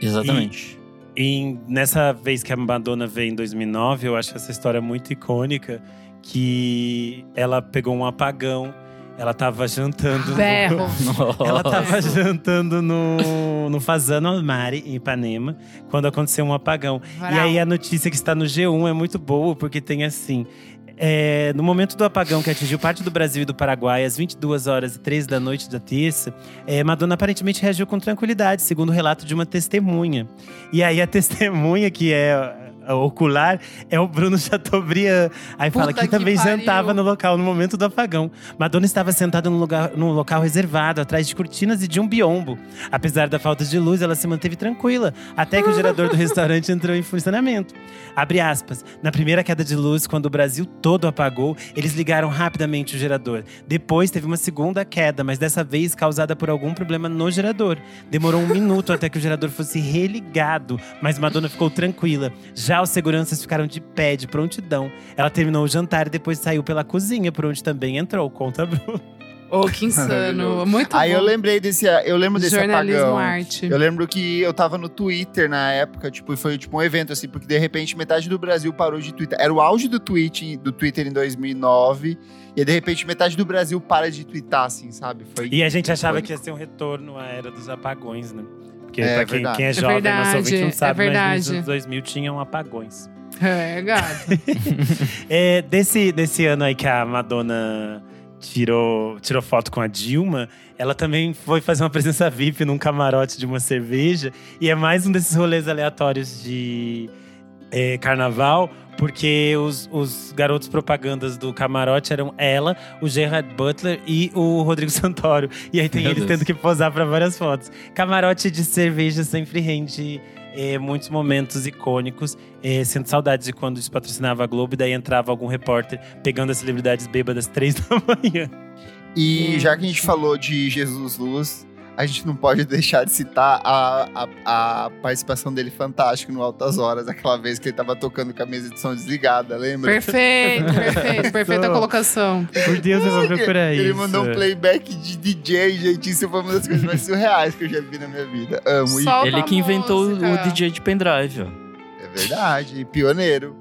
[SPEAKER 4] Exatamente.
[SPEAKER 1] E nessa vez que a Madonna veio em 2009, eu acho essa história muito icônica, que ela pegou um apagão Ela tava jantando.
[SPEAKER 3] Berro. <laughs>
[SPEAKER 1] Ela
[SPEAKER 4] Nossa.
[SPEAKER 1] tava jantando no, no Fazano Almari, em Ipanema, quando aconteceu um apagão. E aí a notícia que está no G1 é muito boa, porque tem assim. é, no momento do apagão que atingiu parte do Brasil e do Paraguai, às 22 horas e 3 da noite da terça, é, Madonna aparentemente reagiu com tranquilidade, segundo o relato de uma testemunha. E aí a <laughs> testemunha, que é ocular, é o Bruno <laughs> Chateaubriand. Aí fala
[SPEAKER 3] Puta
[SPEAKER 1] que
[SPEAKER 3] que
[SPEAKER 1] também
[SPEAKER 3] pariu.
[SPEAKER 1] jantava no local no momento do apagão. Madonna estava sentada num, lugar, num local reservado, atrás de cortinas e de um biombo. Apesar da falta de luz, ela se manteve tranquila, até que o gerador do <laughs> restaurante entrou em funcionamento. Abre aspas. Na primeira queda de luz, quando o Brasil todo apagou, eles ligaram rapidamente o gerador. Depois teve uma segunda queda, mas dessa vez causada por algum problema no gerador. Demorou um minuto até que o gerador fosse religado, mas Madonna ficou tranquila. Já os seguranças ficaram de pé, de prontidão. Ela terminou o jantar e depois saiu pela cozinha, por onde também entrou, conta Bruno.
[SPEAKER 3] Ô, que insano. Muito
[SPEAKER 2] Aí
[SPEAKER 3] bom.
[SPEAKER 2] eu lembrei desse, eu lembro desse
[SPEAKER 3] Jornalismo
[SPEAKER 2] apagão.
[SPEAKER 3] arte.
[SPEAKER 2] Eu lembro que eu tava no Twitter na época, tipo, e foi tipo um evento assim, porque de repente metade do Brasil parou de Twitter. Era o auge do tweet do Twitter em 2009, e aí, de repente metade do Brasil para de twittar assim, sabe? Foi
[SPEAKER 1] E a gente achava
[SPEAKER 2] foi-
[SPEAKER 1] que ia ser um retorno à era dos apagões, né? Porque
[SPEAKER 2] É
[SPEAKER 1] pra quem, quem é
[SPEAKER 3] É
[SPEAKER 1] jovem, nosso
[SPEAKER 3] verdade,
[SPEAKER 1] ouvinte não
[SPEAKER 3] é
[SPEAKER 1] sabe, mas nos anos 2000 tinham apagões.
[SPEAKER 3] É, gato. <laughs>
[SPEAKER 1] É, desse, desse ano aí que a Madonna tirou, tirou foto com a Dilma, ela também foi fazer uma presença VIP num camarote de uma cerveja. E é mais um desses rolês aleatórios de é, carnaval, porque os, os garotos propagandas do camarote eram ela, o Gerard Butler e o Rodrigo <laughs> Santoro. E aí tem
[SPEAKER 4] Meu
[SPEAKER 1] eles
[SPEAKER 4] Deus.
[SPEAKER 1] tendo que posar para várias fotos. Camarote de cerveja sempre rende é, muitos momentos icônicos. É, sinto saudades de quando isso patrocinava a Globo e daí entrava algum repórter pegando as celebridades bêbadas três <laughs> da manhã.
[SPEAKER 2] E
[SPEAKER 3] Hum.
[SPEAKER 2] já que a gente falou de Jesus Luz, a gente não pode deixar de citar a, a, a participação dele fantástico no Altas Horas, aquela vez que ele tava tocando com a mesa de som desligada, lembra?
[SPEAKER 3] Perfeito, perfeito. Perfeita colocação.
[SPEAKER 1] Por Deus, eu vou procurar
[SPEAKER 2] Ele
[SPEAKER 1] isso.
[SPEAKER 2] mandou um playback de DJ, gente. Isso foi uma das coisas mais surreais que eu já vi na minha vida. Amo.
[SPEAKER 3] Só-
[SPEAKER 4] Ele que inventou
[SPEAKER 3] música.
[SPEAKER 4] o DJ de pendrive, ó.
[SPEAKER 2] é verdade, pioneiro.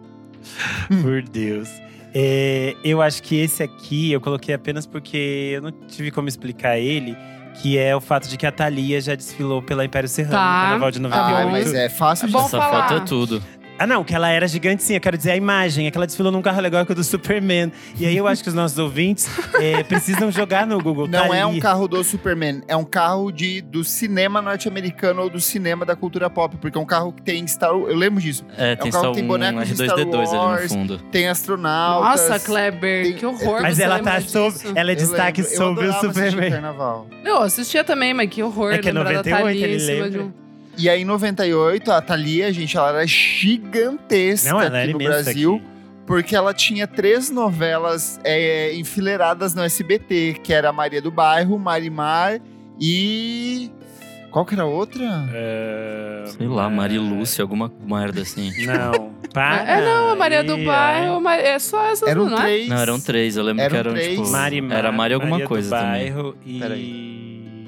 [SPEAKER 2] <laughs>
[SPEAKER 1] Por Deus. É, eu acho que esse aqui eu coloquei apenas porque eu não tive como explicar ele. Que é o fato de que a Thalia já desfilou pela Império Serrano
[SPEAKER 3] Tá.
[SPEAKER 1] no Carnaval de 98.
[SPEAKER 2] Ah, mas é fácil
[SPEAKER 3] É
[SPEAKER 2] de
[SPEAKER 3] bom
[SPEAKER 4] Essa
[SPEAKER 3] falar.
[SPEAKER 4] foto é tudo.
[SPEAKER 1] Ah, não, que ela era gigante sim. Eu quero dizer a imagem. É que ela desfilou num carro alegórico do Superman. E aí eu acho que os nossos ouvintes é, <laughs> precisam jogar no Google.
[SPEAKER 2] Não é um
[SPEAKER 1] Thalia.
[SPEAKER 2] carro do Superman, é um carro de, do cinema norte-americano ou do cinema da cultura pop, porque é um carro que tem Star Wars. Eu lembro disso.
[SPEAKER 4] É, tem
[SPEAKER 2] um carro que tem
[SPEAKER 4] um
[SPEAKER 2] bonecos de Star
[SPEAKER 4] R2D2 ali
[SPEAKER 2] Wars.
[SPEAKER 4] no fundo.
[SPEAKER 2] Tem astronautas.
[SPEAKER 3] Nossa, Kleber,
[SPEAKER 2] tem-
[SPEAKER 3] que horror.
[SPEAKER 1] Mas
[SPEAKER 3] você
[SPEAKER 1] ela tá sobre. Ela é
[SPEAKER 2] Eu
[SPEAKER 1] destaque
[SPEAKER 2] lembro, eu
[SPEAKER 1] sobre o Superman.
[SPEAKER 2] Carnaval.
[SPEAKER 3] Eu assistia também, mas que horror.
[SPEAKER 1] É que é
[SPEAKER 3] lembrar da
[SPEAKER 1] 98,
[SPEAKER 3] Thalia
[SPEAKER 1] ele
[SPEAKER 3] em cima
[SPEAKER 1] lembra.
[SPEAKER 2] E aí, em 98, a Thalia, gente, ela era gigantesca
[SPEAKER 1] Não, ela
[SPEAKER 2] aqui
[SPEAKER 1] era
[SPEAKER 2] no Brasil.
[SPEAKER 1] aqui.
[SPEAKER 2] Porque ela tinha três novelas é, enfileiradas no SBT, que era Maria do Bairro, Marimar e. Qual que era a outra?
[SPEAKER 1] É,
[SPEAKER 4] Sei lá, Marilúcia, alguma merda assim. <laughs>
[SPEAKER 1] Não, para.
[SPEAKER 3] É, não, a Maria do Bairro, mas é só essas,
[SPEAKER 2] Eram
[SPEAKER 3] não é?
[SPEAKER 2] três.
[SPEAKER 4] Não, eram três. Eu lembro
[SPEAKER 2] Eram
[SPEAKER 4] que eram,
[SPEAKER 2] três.
[SPEAKER 4] tipo…
[SPEAKER 1] Marimar,
[SPEAKER 4] era Maria alguma
[SPEAKER 1] Maria
[SPEAKER 4] coisa
[SPEAKER 1] do
[SPEAKER 4] também.
[SPEAKER 1] Bairro e.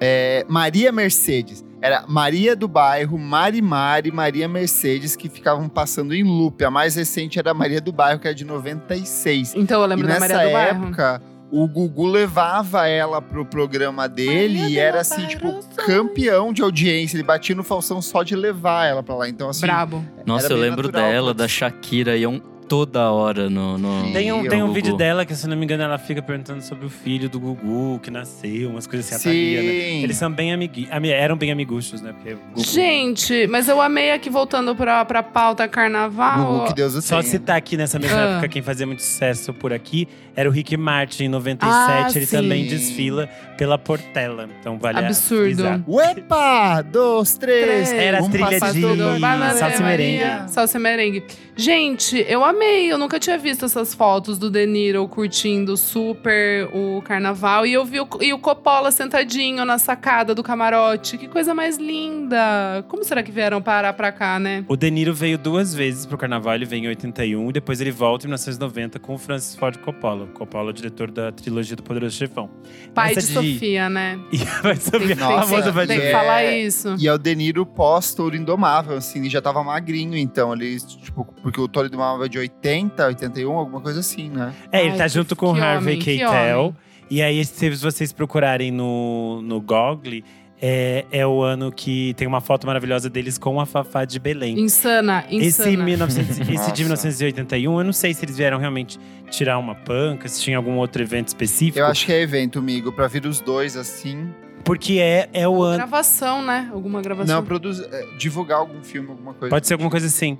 [SPEAKER 2] É, Maria Mercedes. Era Maria do Bairro, Marimar e Maria Mercedes que ficavam passando em loop. A mais recente era Maria do Bairro, que é de 96.
[SPEAKER 3] Então eu lembro
[SPEAKER 2] e
[SPEAKER 3] da
[SPEAKER 2] nessa
[SPEAKER 3] Maria do Bairro.
[SPEAKER 2] época, o Gugu levava ela pro programa dele
[SPEAKER 3] Maria
[SPEAKER 2] e era assim, tipo,
[SPEAKER 3] Bairro,
[SPEAKER 2] campeão de audiência. Ele batia no Falsão só de levar ela pra lá. Então, assim.
[SPEAKER 3] Brabo.
[SPEAKER 4] Nossa, eu lembro
[SPEAKER 2] natural,
[SPEAKER 4] dela,
[SPEAKER 2] putz.
[SPEAKER 4] da Shakira, iam toda hora no… no
[SPEAKER 2] Sim.
[SPEAKER 1] Tem um,
[SPEAKER 2] E
[SPEAKER 1] tem um
[SPEAKER 4] Gugu.
[SPEAKER 1] vídeo dela que, se não me engano, ela fica perguntando sobre o filho do Gugu, que nasceu, umas coisas assim, a Thalia, né? Eles são bem amigui ami- eram bem amiguchos, né? Porque Gugu-
[SPEAKER 3] Gente, mas eu amei aqui, voltando pra, pra pauta carnaval.
[SPEAKER 2] Gugu, que Deus o
[SPEAKER 1] Só
[SPEAKER 2] tenha.
[SPEAKER 1] citar aqui nessa mesma
[SPEAKER 3] Ah.
[SPEAKER 1] época, quem fazia muito sucesso por aqui era o Rick Martin, em 97.
[SPEAKER 3] Ah,
[SPEAKER 1] ele
[SPEAKER 3] sim.
[SPEAKER 1] também desfila pela Portela. Então vale a
[SPEAKER 3] Absurdo.
[SPEAKER 2] Uepa! Dois, três.
[SPEAKER 3] Três.
[SPEAKER 1] Era
[SPEAKER 2] um
[SPEAKER 1] trilha de salsa merengue.
[SPEAKER 3] Salsa e merengue. Gente, eu amei. Eu nunca tinha visto essas fotos do De Niro curtindo super o carnaval. E eu vi o, e o Coppola sentadinho na sacada do camarote. Que coisa mais linda. Como será que vieram parar pra cá, né?
[SPEAKER 1] O De Niro veio duas vezes pro carnaval, ele veio em 81 e depois ele volta em 1990 com o Francis Ford Coppola. Coppola, diretor da trilogia do Poderoso Chefão.
[SPEAKER 3] Pai
[SPEAKER 1] Essa
[SPEAKER 3] de Sofia, né? <laughs>
[SPEAKER 1] E vai
[SPEAKER 3] Tem,
[SPEAKER 1] saber,
[SPEAKER 3] que-
[SPEAKER 1] a
[SPEAKER 3] tem que-
[SPEAKER 1] famosa vai
[SPEAKER 3] tem que
[SPEAKER 2] é-
[SPEAKER 3] falar isso.
[SPEAKER 2] E é o De Niro pós-Touro Indomável, assim, ele já tava magrinho, então, ele, tipo, porque o Touro Indomável é de 80, 81, alguma coisa assim, né?
[SPEAKER 1] É, ele
[SPEAKER 3] Ai,
[SPEAKER 1] tá
[SPEAKER 3] que-
[SPEAKER 1] junto com
[SPEAKER 3] que
[SPEAKER 1] Harvey
[SPEAKER 3] homem,
[SPEAKER 1] Keitel. E aí, se vocês procurarem no, no Google, é, é o ano que tem uma foto maravilhosa deles com a Fafá de Belém.
[SPEAKER 3] Insana, insana.
[SPEAKER 1] Esse, <laughs> 1900, esse de 1981, eu não sei se eles vieram realmente tirar uma panca, se tinha algum outro evento específico.
[SPEAKER 2] Eu acho que é evento, amigo, pra vir os dois assim.
[SPEAKER 1] Porque é, é o ano.
[SPEAKER 3] Gravação, né? Alguma gravação.
[SPEAKER 2] Não, produzir, divulgar algum filme, alguma coisa.
[SPEAKER 1] Pode ser alguma coisa assim.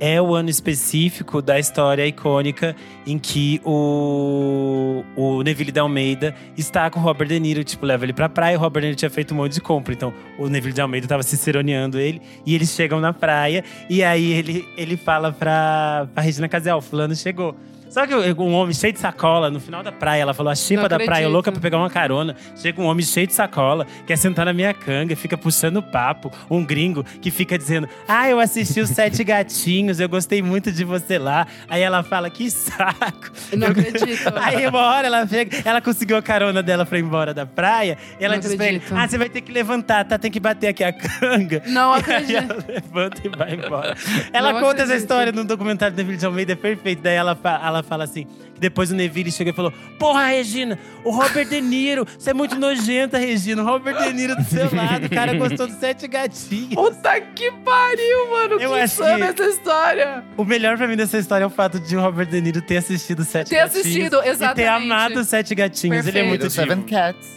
[SPEAKER 1] É o ano específico da história icônica em que o, o Neville de Almeida está com o Robert De Niro, tipo, leva ele pra praia. O Robert De Niro tinha feito um monte de compra. Então, o Neville de Almeida tava ciceroneando ele. E eles chegam na praia. E aí, ele, ele fala pra, pra Regina Casel, fulano chegou. Só que um homem cheio de sacola, no final da praia, ela falou: a chipa da praia,
[SPEAKER 3] acredito.
[SPEAKER 1] louca pra pegar uma carona. Chega um homem cheio de sacola, quer sentar na minha canga, fica puxando papo. Um gringo que fica dizendo: Ah, eu assisti os Sete <laughs> Gatinhos, eu gostei muito de você lá. Aí ela fala: Que saco.
[SPEAKER 3] Eu não acredito. <laughs>
[SPEAKER 1] Aí uma hora ela chega, ela conseguiu a carona dela pra ir embora da praia. E ela
[SPEAKER 3] Não
[SPEAKER 1] diz pra ele:
[SPEAKER 3] acredito.
[SPEAKER 1] Ah, você vai ter que levantar, tá? Tem que bater aqui a canga.
[SPEAKER 3] Não
[SPEAKER 1] E <laughs> aí
[SPEAKER 3] acredito.
[SPEAKER 1] ela levanta e vai embora. Ela
[SPEAKER 3] Não
[SPEAKER 1] conta essa
[SPEAKER 3] acredito.
[SPEAKER 1] história no documentário do de Almeida, é perfeito. Daí ela, ela fala assim: que depois o Neville chegou e falou: Porra, Regina, o Robert De Niro, você é muito nojenta, Regina. O Robert De Niro do seu lado, o cara gostou dos sete gatinhos.
[SPEAKER 3] Puta que pariu, mano.
[SPEAKER 1] Eu
[SPEAKER 3] que
[SPEAKER 1] que-
[SPEAKER 3] essa história.
[SPEAKER 1] O melhor pra mim dessa história é o fato de o Robert De Niro ter assistido Sete
[SPEAKER 3] Ter
[SPEAKER 1] Gatinhos.
[SPEAKER 3] assistido,
[SPEAKER 1] E ter
[SPEAKER 3] exatamente.
[SPEAKER 1] amado os Sete Gatinhos. Ele é
[SPEAKER 3] Perfeito.
[SPEAKER 1] muito
[SPEAKER 2] do Seven. Cats.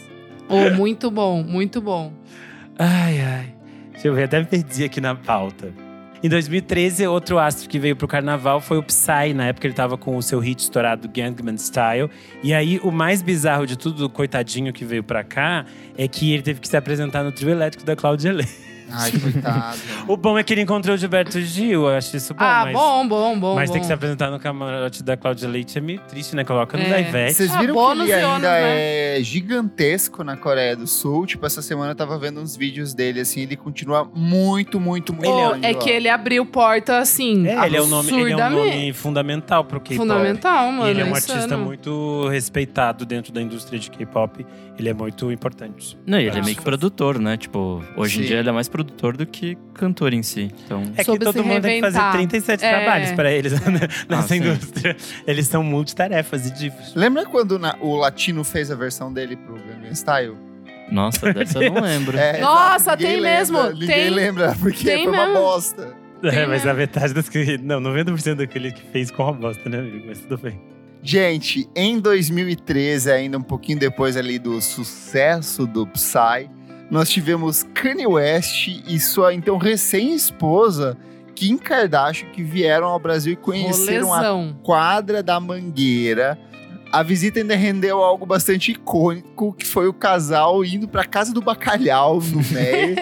[SPEAKER 3] Oh, muito bom, muito bom.
[SPEAKER 1] Ai, ai. Deixa eu ver, até me perdi aqui na pauta. Em 2013, outro astro que veio pro carnaval foi o Psy. Na época ele tava com o seu hit estourado Gangnam Style. E aí, o mais bizarro de tudo, do coitadinho que veio pra cá, é que ele teve que se apresentar no trio elétrico da Cláudia Leite.
[SPEAKER 2] Ai, coitado. <laughs>
[SPEAKER 1] O bom é que ele encontrou o Gilberto Gil, eu acho isso bom.
[SPEAKER 3] ah,
[SPEAKER 1] mas
[SPEAKER 3] bom, bom, bom.
[SPEAKER 1] mas
[SPEAKER 3] bom.
[SPEAKER 1] ter que se apresentar no camarote da Cláudia Leite é meio triste, né? Coloca no
[SPEAKER 3] É.
[SPEAKER 1] da Ivete.
[SPEAKER 2] Vocês
[SPEAKER 3] Ah,
[SPEAKER 2] viram que
[SPEAKER 3] bônus
[SPEAKER 2] ele ainda
[SPEAKER 3] né?
[SPEAKER 2] é gigantesco na Coreia do Sul? Tipo, essa semana eu tava vendo uns vídeos dele, assim, ele continua muito, muito, muito
[SPEAKER 3] Oh,
[SPEAKER 2] grande
[SPEAKER 3] é que ele abriu porta assim.
[SPEAKER 1] É, ele é, um nome, ele é um nome fundamental pro K-pop.
[SPEAKER 3] Fundamental, mano.
[SPEAKER 1] E ele é um
[SPEAKER 3] insano.
[SPEAKER 1] artista muito respeitado dentro da indústria de K-pop. Ele é muito importante.
[SPEAKER 4] Não, e ele é
[SPEAKER 1] Ah.
[SPEAKER 4] meio que produtor, né? Tipo, hoje em
[SPEAKER 2] Sim.
[SPEAKER 4] dia ele é mais produtor do que cantor em si. Então,
[SPEAKER 1] É que todo mundo tem que fazer
[SPEAKER 3] reinventar.
[SPEAKER 1] 37
[SPEAKER 3] É.
[SPEAKER 1] trabalhos pra eles <laughs> né, nessa
[SPEAKER 4] Ah, sim.
[SPEAKER 1] indústria. Eles são multitarefas e divos.
[SPEAKER 2] Lembra quando na- o Latino fez a versão dele pro Gangnam Style?
[SPEAKER 4] nossa, dessa eu não lembro. <laughs>
[SPEAKER 2] É,
[SPEAKER 3] Nossa, tem
[SPEAKER 2] lembra,
[SPEAKER 3] mesmo,
[SPEAKER 2] Ninguém
[SPEAKER 3] tem.
[SPEAKER 2] lembra, porque
[SPEAKER 3] Tem
[SPEAKER 2] foi uma
[SPEAKER 3] mesmo.
[SPEAKER 2] bosta.
[SPEAKER 1] É, mas
[SPEAKER 3] mesmo.
[SPEAKER 1] a metade das que. Não, 90% daquele que fez com a bosta, né, amigo? Mas tudo bem.
[SPEAKER 2] Gente, em 2013, ainda um pouquinho depois ali do sucesso do Psy, nós tivemos Kanye West e sua então recém-esposa Kim Kardashian que vieram ao Brasil e conheceram a quadra da Mangueira. A visita ainda rendeu algo bastante icônico, que foi o casal indo pra Casa do Bacalhau, no <laughs> Meio,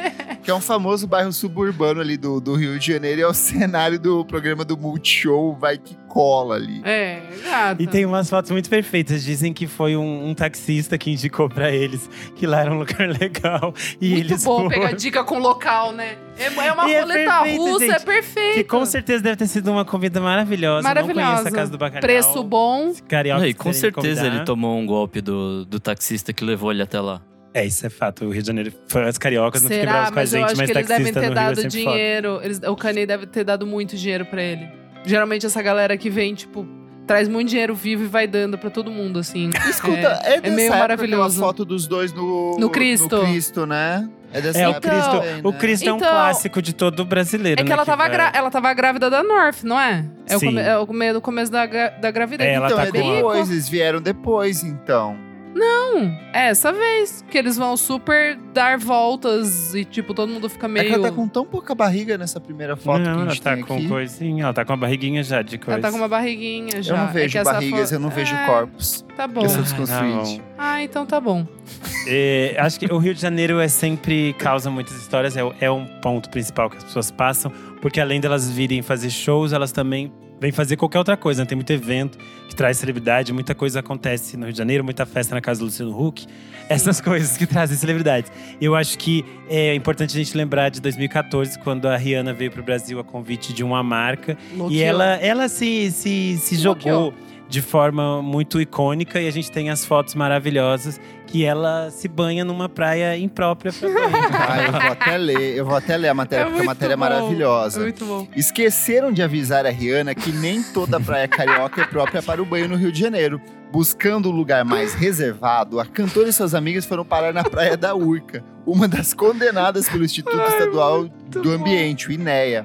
[SPEAKER 2] que é um famoso bairro suburbano ali do, do Rio de Janeiro, e é o <laughs> cenário do programa do Multishow Vai Que Cola ali.
[SPEAKER 3] É, gato.
[SPEAKER 1] E tem umas fotos muito perfeitas. Dizem que foi um, um taxista que indicou pra eles que lá era um lugar <laughs> legal. E
[SPEAKER 3] Muito
[SPEAKER 1] eles
[SPEAKER 3] bom
[SPEAKER 1] foram.
[SPEAKER 3] pegar dica com local, né? É, é uma
[SPEAKER 1] E é
[SPEAKER 3] roleta
[SPEAKER 1] perfeito,
[SPEAKER 3] russa,
[SPEAKER 1] gente.
[SPEAKER 3] é perfeito.
[SPEAKER 1] Que com certeza deve ter sido uma comida maravilhosa. Não
[SPEAKER 3] Maravilhosa.
[SPEAKER 1] conheço a Casa do Bacalhau.
[SPEAKER 3] Preço bom.
[SPEAKER 1] Carioca,
[SPEAKER 4] Não, e com certeza
[SPEAKER 1] convidar.
[SPEAKER 4] ele tomou um golpe do, do taxista que levou ele até lá.
[SPEAKER 1] É, isso é fato. O Rio de Janeiro foi as cariocas não fiquem
[SPEAKER 3] Será?
[SPEAKER 1] bravos com a
[SPEAKER 3] Mas eu
[SPEAKER 1] gente,
[SPEAKER 3] acho
[SPEAKER 1] mas
[SPEAKER 3] que eles devem
[SPEAKER 1] taxista
[SPEAKER 3] ter
[SPEAKER 1] é
[SPEAKER 3] dado
[SPEAKER 1] foda.
[SPEAKER 3] dinheiro. Eles, o Kanye deve ter dado muito dinheiro pra ele. Geralmente essa galera que vem, tipo, traz muito dinheiro vivo e vai dando pra todo mundo, assim.
[SPEAKER 2] Escuta, é, dessa
[SPEAKER 3] meio
[SPEAKER 2] época
[SPEAKER 3] maravilhoso.
[SPEAKER 2] foto dos dois no,
[SPEAKER 3] No Cristo.
[SPEAKER 2] No Cristo, né? É dessa
[SPEAKER 1] É, o Cristo,
[SPEAKER 2] também,
[SPEAKER 1] o
[SPEAKER 2] né?
[SPEAKER 1] Cristo é um
[SPEAKER 3] Então,
[SPEAKER 1] clássico de todo brasileiro,
[SPEAKER 3] É que
[SPEAKER 1] né,
[SPEAKER 3] ela tava,
[SPEAKER 1] vai-
[SPEAKER 3] ela tava grávida da North, não é? É o,
[SPEAKER 1] Sim.
[SPEAKER 3] come- é o começo da, gra- da gravidez.
[SPEAKER 1] É, ela
[SPEAKER 2] Então,
[SPEAKER 1] tá
[SPEAKER 2] é
[SPEAKER 1] com a-
[SPEAKER 2] depois, eles vieram depois, então.
[SPEAKER 3] Não, é essa vez. Que eles vão super dar voltas e, tipo, todo mundo fica
[SPEAKER 2] É
[SPEAKER 3] meio.
[SPEAKER 2] que ela tá com tão pouca barriga nessa primeira foto que a
[SPEAKER 1] Não, ela
[SPEAKER 2] gente
[SPEAKER 1] tá
[SPEAKER 2] tem
[SPEAKER 1] com
[SPEAKER 2] aqui.
[SPEAKER 1] coisinha, ela tá com a barriguinha já de coisa.
[SPEAKER 3] Ela tá com uma barriguinha já.
[SPEAKER 2] Eu não
[SPEAKER 3] É
[SPEAKER 2] vejo
[SPEAKER 3] essa
[SPEAKER 2] barrigas,
[SPEAKER 3] fo-
[SPEAKER 2] eu não vejo
[SPEAKER 3] É,
[SPEAKER 2] corpos.
[SPEAKER 3] Tá bom.
[SPEAKER 2] Eu sou
[SPEAKER 1] Ah,
[SPEAKER 2] desconstruído.
[SPEAKER 3] Ah, então tá bom.
[SPEAKER 1] É, acho que o Rio de Janeiro é sempre causa muitas histórias, é, é um ponto principal que as pessoas passam, porque além delas virem fazer shows, elas também vêm fazer qualquer outra coisa. né? Tem muito evento traz celebridade, muita coisa acontece no Rio de Janeiro, muita festa na casa do Luciano Huck, essas <laughs> coisas que trazem celebridades. Eu acho que é importante a gente lembrar de 2014, quando a Rihanna veio para o Brasil a convite de uma marca. E
[SPEAKER 3] Loqueou.
[SPEAKER 1] ela, ela se, se, se jogou
[SPEAKER 3] Bloqueou.
[SPEAKER 1] De forma muito icônica e a gente tem as fotos maravilhosas que ela se banha numa praia imprópria para banho. <laughs>
[SPEAKER 2] Ah, eu vou até ler, eu vou até ler a matéria, porque a matéria é
[SPEAKER 3] bom,
[SPEAKER 2] maravilhosa.
[SPEAKER 3] É muito bom.
[SPEAKER 2] Esqueceram de avisar a Rihanna que nem toda praia carioca é própria para o banho no Rio de Janeiro. Buscando um lugar mais reservado, a cantora e suas amigas foram parar na Praia da Urca, uma das condenadas pelo Instituto Estadual do
[SPEAKER 3] bom.
[SPEAKER 2] Ambiente, o INEA.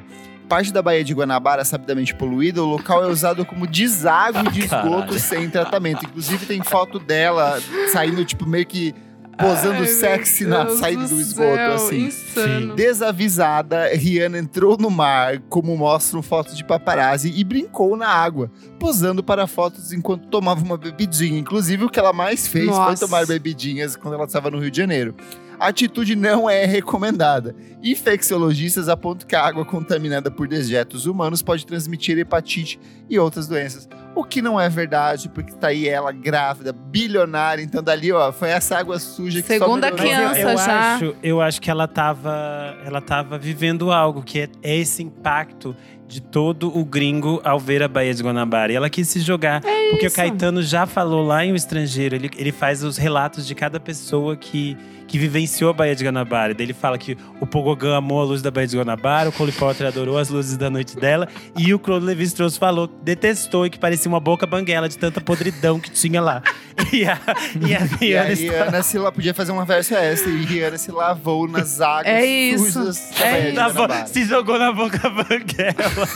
[SPEAKER 2] Parte da Baía de Guanabara sabidamente poluída, o local é usado como deságue de <laughs> esgoto
[SPEAKER 4] Caralho.
[SPEAKER 2] sem tratamento. Inclusive tem foto dela saindo, tipo, meio que posando
[SPEAKER 3] Ai,
[SPEAKER 2] sexy na saída do,
[SPEAKER 3] do
[SPEAKER 2] esgoto,
[SPEAKER 3] céu,
[SPEAKER 2] assim.
[SPEAKER 3] Insano.
[SPEAKER 2] Desavisada, Rihanna entrou no mar, como mostram fotos de paparazzi, e brincou na água, posando para fotos enquanto tomava uma bebidinha. Inclusive, o que ela mais fez foi
[SPEAKER 3] Nossa.
[SPEAKER 2] tomar bebidinhas quando ela estava no Rio de Janeiro. A atitude não é recomendada. Infecciologistas apontam que a água contaminada por dejetos humanos pode transmitir hepatite e outras doenças. O que não é verdade, porque tá aí ela grávida, bilionária. Então, dali, ó, foi essa água suja que
[SPEAKER 3] Segunda
[SPEAKER 2] só.
[SPEAKER 1] Mas eu,
[SPEAKER 3] criança
[SPEAKER 1] eu
[SPEAKER 3] já.
[SPEAKER 1] acho, eu acho que ela tava, ela tava vivendo algo que é, é esse impacto de todo o gringo ao ver a Baía de Guanabara. E ela quis se jogar, porque o
[SPEAKER 3] É isso.
[SPEAKER 1] Caetano já falou lá em O Estrangeiro, ele, ele faz os relatos de cada pessoa que, que vivenciou a Baía de Guanabara. Daí ele fala que o Pogogã amou a luz da Baía de Guanabara, o Cole Potter adorou as luzes da noite dela, e o Claude Levi-Strauss falou que detestou e que parecia uma boca banguela de tanta podridão que tinha lá. <laughs> E a, e a
[SPEAKER 2] E a
[SPEAKER 1] Rihanna está-
[SPEAKER 2] Rihanna se la... podia fazer uma verso extra. E Rihanna se lavou nas <laughs> águas
[SPEAKER 3] É isso.
[SPEAKER 2] sujas
[SPEAKER 3] É
[SPEAKER 1] Na bo- se jogou na boca banguela.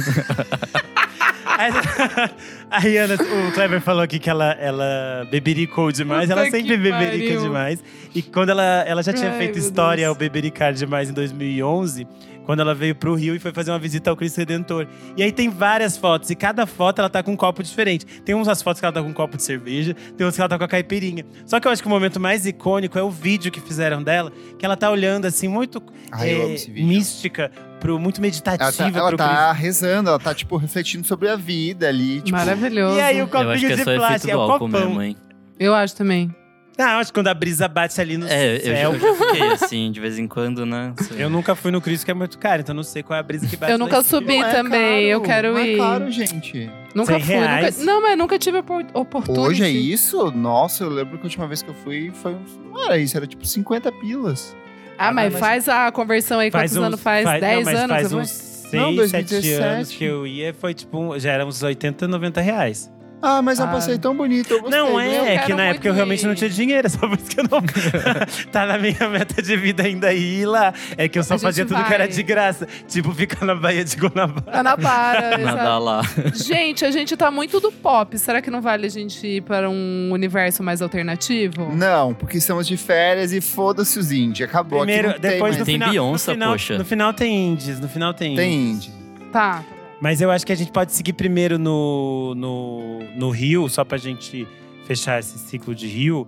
[SPEAKER 1] <laughs> A Rihanna, o Kleber falou aqui que ela, ela bebericou demais.
[SPEAKER 3] Puta
[SPEAKER 1] ela sempre beberica demais. E quando ela, ela já tinha
[SPEAKER 3] Ai,
[SPEAKER 1] feito história
[SPEAKER 3] Deus.
[SPEAKER 1] ao bebericar demais em 2011, quando ela veio pro Rio e foi fazer uma visita ao Cristo Redentor. E aí tem várias fotos, e cada foto ela tá com um copo diferente. Tem umas fotos que ela tá com um copo de cerveja, tem outras que ela tá com a caipirinha. Só que eu acho que o momento mais icônico é o vídeo que fizeram dela, que ela tá olhando assim, muito
[SPEAKER 2] Ai, vídeo.
[SPEAKER 1] mística, pro, muito meditativa
[SPEAKER 2] Ela tá, ela
[SPEAKER 1] pro
[SPEAKER 2] tá rezando, ela tá, tipo, refletindo sobre a vida ali. Tipo,
[SPEAKER 3] Maravilhoso.
[SPEAKER 1] E aí o
[SPEAKER 4] Eu acho
[SPEAKER 1] copinho
[SPEAKER 4] que é
[SPEAKER 1] de plástico, é o
[SPEAKER 4] álcool
[SPEAKER 1] copão.
[SPEAKER 4] mesmo, hein?
[SPEAKER 3] Eu acho também.
[SPEAKER 1] Ah, eu acho que quando a brisa bate ali no
[SPEAKER 4] É, eu, já-
[SPEAKER 1] céu.
[SPEAKER 4] eu já fiquei assim, de vez em quando, né? Sei.
[SPEAKER 1] Eu nunca fui no Cristo, que é muito caro, então não sei qual é a brisa que bate
[SPEAKER 3] Eu nunca subi
[SPEAKER 2] não é
[SPEAKER 3] também,
[SPEAKER 2] caro,
[SPEAKER 3] eu quero
[SPEAKER 2] não
[SPEAKER 3] ir.
[SPEAKER 2] É caro, gente.
[SPEAKER 3] Nunca
[SPEAKER 1] 100
[SPEAKER 3] fui.
[SPEAKER 1] reais.
[SPEAKER 3] Nunca... Não, mas nunca tive opor- oportunidade.
[SPEAKER 2] Hoje é isso? Nossa, eu lembro que a última vez que eu fui foi. Não era isso, era tipo 50 pilas.
[SPEAKER 3] Ah, mas
[SPEAKER 1] mas-
[SPEAKER 3] faz a conversão aí. Quantos
[SPEAKER 1] uns-
[SPEAKER 3] anos faz?
[SPEAKER 1] não,
[SPEAKER 3] 10
[SPEAKER 1] mas
[SPEAKER 3] anos?
[SPEAKER 1] Faz uns 6,
[SPEAKER 2] Não,
[SPEAKER 1] 7
[SPEAKER 2] 2017.
[SPEAKER 1] anos que eu ia, foi tipo, já era uns 80, 90 reais.
[SPEAKER 2] Ah, mas eu
[SPEAKER 3] Ah.
[SPEAKER 2] passei tão bonito, eu gostei.
[SPEAKER 1] não
[SPEAKER 3] eu
[SPEAKER 1] é, é que na época eu realmente
[SPEAKER 3] ir.
[SPEAKER 1] não tinha dinheiro, é <laughs> só por isso que eu não. <laughs> tá na minha meta de vida ainda ir lá. É que eu só fazia tudo que era
[SPEAKER 3] vai.
[SPEAKER 1] de graça. Tipo, ficar na Baía de Guanabara.
[SPEAKER 3] Guanabara, <laughs>
[SPEAKER 4] Nadar
[SPEAKER 3] exato.
[SPEAKER 4] lá.
[SPEAKER 3] Gente, a gente tá muito do pop. Será que não vale a gente ir para um universo mais alternativo?
[SPEAKER 2] Não, porque estamos de férias e foda-se os indie. Acabou
[SPEAKER 1] Primeiro,
[SPEAKER 2] aqui não
[SPEAKER 1] depois
[SPEAKER 2] tem
[SPEAKER 1] no.
[SPEAKER 4] Tem
[SPEAKER 1] final,
[SPEAKER 4] Beyoncé,
[SPEAKER 1] no final,
[SPEAKER 4] poxa.
[SPEAKER 1] No final tem indies, no final tem,
[SPEAKER 2] Tem
[SPEAKER 1] indies.
[SPEAKER 2] indie.
[SPEAKER 3] Tá.
[SPEAKER 1] Mas eu acho que a gente pode seguir primeiro no, no, no Rio, só pra gente fechar esse ciclo de Rio.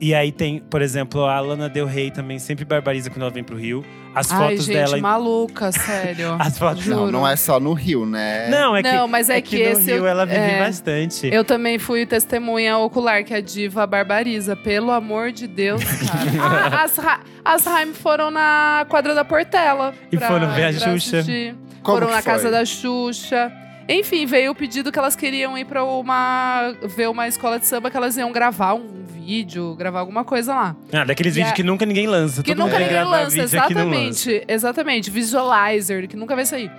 [SPEAKER 1] E aí tem, por exemplo, a Lana Del Rey também sempre barbariza quando ela vem pro Rio. As
[SPEAKER 3] Ai,
[SPEAKER 1] fotos
[SPEAKER 3] gente,
[SPEAKER 1] dela.
[SPEAKER 3] maluca, <laughs> sério.
[SPEAKER 1] As fotos.
[SPEAKER 3] Juro.
[SPEAKER 2] Não, não é só no Rio, né?
[SPEAKER 1] Não, é que,
[SPEAKER 3] Não, mas é,
[SPEAKER 1] é
[SPEAKER 3] que,
[SPEAKER 1] que no
[SPEAKER 3] esse.
[SPEAKER 1] Rio
[SPEAKER 3] eu-
[SPEAKER 1] ela vive
[SPEAKER 3] é,
[SPEAKER 1] bastante.
[SPEAKER 3] Eu também fui testemunha ocular que a diva barbariza. Pelo amor de Deus, <laughs> cara. ah, as, Ra- as Haim foram na quadra da Portela.
[SPEAKER 1] E
[SPEAKER 3] pra-
[SPEAKER 1] foram ver a Xuxa.
[SPEAKER 3] assistir.
[SPEAKER 2] Como
[SPEAKER 3] foram
[SPEAKER 2] que
[SPEAKER 3] na
[SPEAKER 2] foi?
[SPEAKER 3] casa da Xuxa. Enfim, veio o pedido que elas queriam ir pra uma. ver uma escola de samba que elas iam gravar um vídeo, gravar alguma coisa lá.
[SPEAKER 1] Ah, daqueles
[SPEAKER 3] E
[SPEAKER 1] vídeos
[SPEAKER 3] a-
[SPEAKER 1] que nunca ninguém lança.
[SPEAKER 3] Que
[SPEAKER 1] Todo
[SPEAKER 3] nunca ninguém lança,
[SPEAKER 1] não lança.
[SPEAKER 3] exatamente. Exatamente. Visualizer, que nunca vai sair.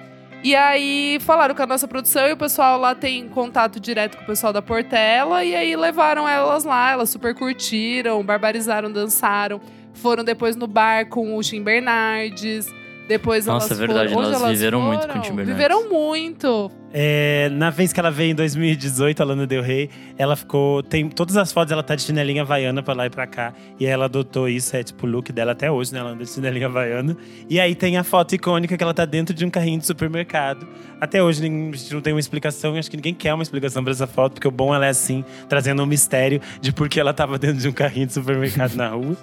[SPEAKER 3] E aí falaram com a nossa produção e o pessoal lá tem contato direto com o pessoal da Portela. E aí levaram elas lá, elas super curtiram, barbarizaram, dançaram. Foram depois no bar com o Tim Bernardes. Depois
[SPEAKER 4] Nossa,
[SPEAKER 3] elas
[SPEAKER 4] é verdade,
[SPEAKER 3] foram, onde
[SPEAKER 4] elas viveram muito
[SPEAKER 3] foram?
[SPEAKER 4] com o Tim Bernardes.
[SPEAKER 3] Viveram muito.
[SPEAKER 1] É, na vez que ela veio em 2018, a Lana Del Rey, ela ficou. Tem todas as fotos, ela tá de chinelinha havaiana pra lá e pra cá. E aí ela adotou isso, é tipo o look dela até hoje, né? Ela anda de chinelinha havaiana. E aí tem a foto icônica que ela tá dentro de um carrinho de supermercado. Até hoje ninguém- a gente não tem uma explicação, e acho que ninguém quer uma explicação pra essa foto, porque o bom ela é assim, trazendo um mistério de por que ela tava dentro de um carrinho de supermercado na rua.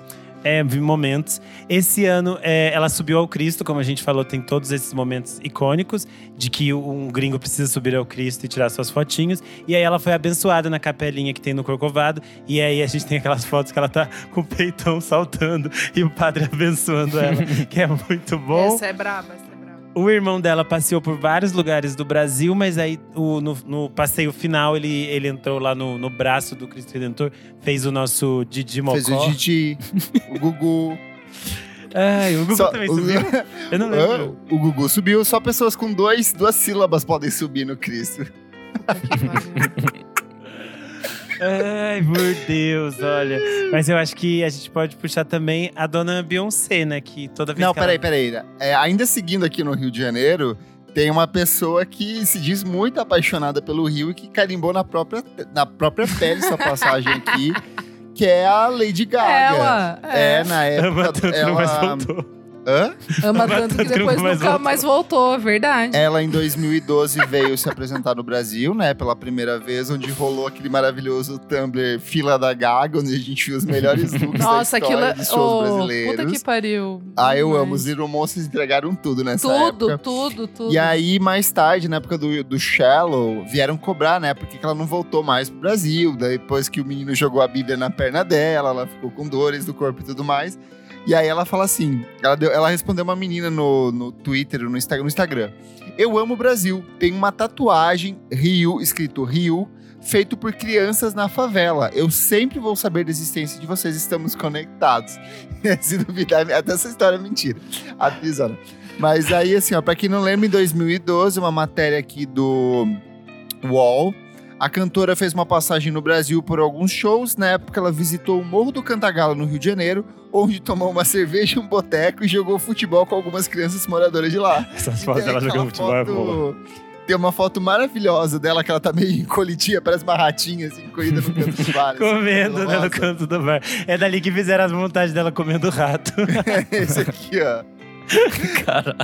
[SPEAKER 1] É, momentos. Esse ano é, ela subiu ao Cristo, como a gente falou, tem todos esses momentos icônicos de que um gringo precisa subir ao Cristo e tirar suas fotinhos. E aí ela foi abençoada na capelinha que tem no Corcovado. E aí a gente tem aquelas fotos que ela tá com o peitão saltando e o padre <laughs> abençoando ela, que é muito bom.
[SPEAKER 3] Essa é braba, é.
[SPEAKER 1] O irmão dela passeou por vários lugares do Brasil, mas aí o- no, no passeio final ele, ele entrou lá no, no braço do Cristo Redentor, fez o nosso Didi Mocó.
[SPEAKER 2] Fez o Didi, o Gugu.
[SPEAKER 1] Ai, o Gugu
[SPEAKER 2] Só-
[SPEAKER 1] também
[SPEAKER 2] o-
[SPEAKER 1] subiu. Eu não lembro.
[SPEAKER 2] o Gugu subiu, só pessoas com dois, duas sílabas podem subir no Cristo. <laughs>
[SPEAKER 1] Ai, meu Deus, olha. Mas eu acho que a gente pode puxar também a dona Beyoncé, né? Que toda vez
[SPEAKER 2] Não,
[SPEAKER 1] que ela-
[SPEAKER 2] peraí, peraí. É, ainda seguindo aqui no Rio de Janeiro, tem uma pessoa que se diz muito apaixonada pelo Rio e que carimbou na própria, na própria pele sua passagem aqui, <laughs> que é a Lady Gaga.
[SPEAKER 3] Ela
[SPEAKER 2] É,
[SPEAKER 3] é,
[SPEAKER 2] na <laughs> época. Ela...
[SPEAKER 1] não mais voltou.
[SPEAKER 2] Hã?
[SPEAKER 3] ama <laughs> tanto que depois
[SPEAKER 1] nunca mais
[SPEAKER 3] nunca
[SPEAKER 1] voltou.
[SPEAKER 3] mais voltou, verdade.
[SPEAKER 2] Ela, em 2012, veio se apresentar no Brasil, né? Pela primeira vez, onde rolou aquele maravilhoso Tumblr Fila da Gaga, onde a gente viu os melhores looks
[SPEAKER 3] Nossa,
[SPEAKER 2] da história
[SPEAKER 3] aquilo.
[SPEAKER 2] dos shows
[SPEAKER 3] Oh,
[SPEAKER 2] brasileiros.
[SPEAKER 3] puta que pariu.
[SPEAKER 2] Ah, eu
[SPEAKER 3] Demais.
[SPEAKER 2] amo. Os Little Monsters entregaram tudo nessa
[SPEAKER 3] Tudo,
[SPEAKER 2] época.
[SPEAKER 3] tudo, tudo.
[SPEAKER 2] E aí, mais tarde, na época do, do Shallow, vieram cobrar, né? Porque que ela não voltou mais pro Brasil. Daí, Depois que o menino jogou a Bíblia na perna dela, ela ficou com dores do corpo e tudo mais. E aí ela fala assim: ela, deu- ela respondeu uma menina no, no Twitter, no Instagram, no Instagram. Eu amo o Brasil. Tem uma tatuagem, Rio, escrito Rio, feito por crianças na favela. Eu sempre vou saber da existência de vocês, estamos conectados. <laughs> Se duvidar, até essa história é mentira. Atrizona. Mas aí, assim, ó, pra quem não lembra, em 2012, uma matéria aqui do UOL, a cantora fez uma passagem no Brasil por alguns shows. Na época, ela visitou o Morro do Cantagalo, no Rio de Janeiro, onde tomou uma cerveja em um boteco e jogou futebol com algumas crianças moradoras de lá.
[SPEAKER 1] Essas fotos
[SPEAKER 2] tem
[SPEAKER 1] dela jogando futebol é boa.
[SPEAKER 2] Tem uma foto maravilhosa dela, que ela tá meio encolhidinha, parece uma ratinha, assim, encolhida no canto do bar. <laughs> assim,
[SPEAKER 1] Comendo né, no canto do bar. É dali que fizeram as montagens dela comendo rato. <laughs>
[SPEAKER 2] Esse aqui, ó.
[SPEAKER 4] Cara,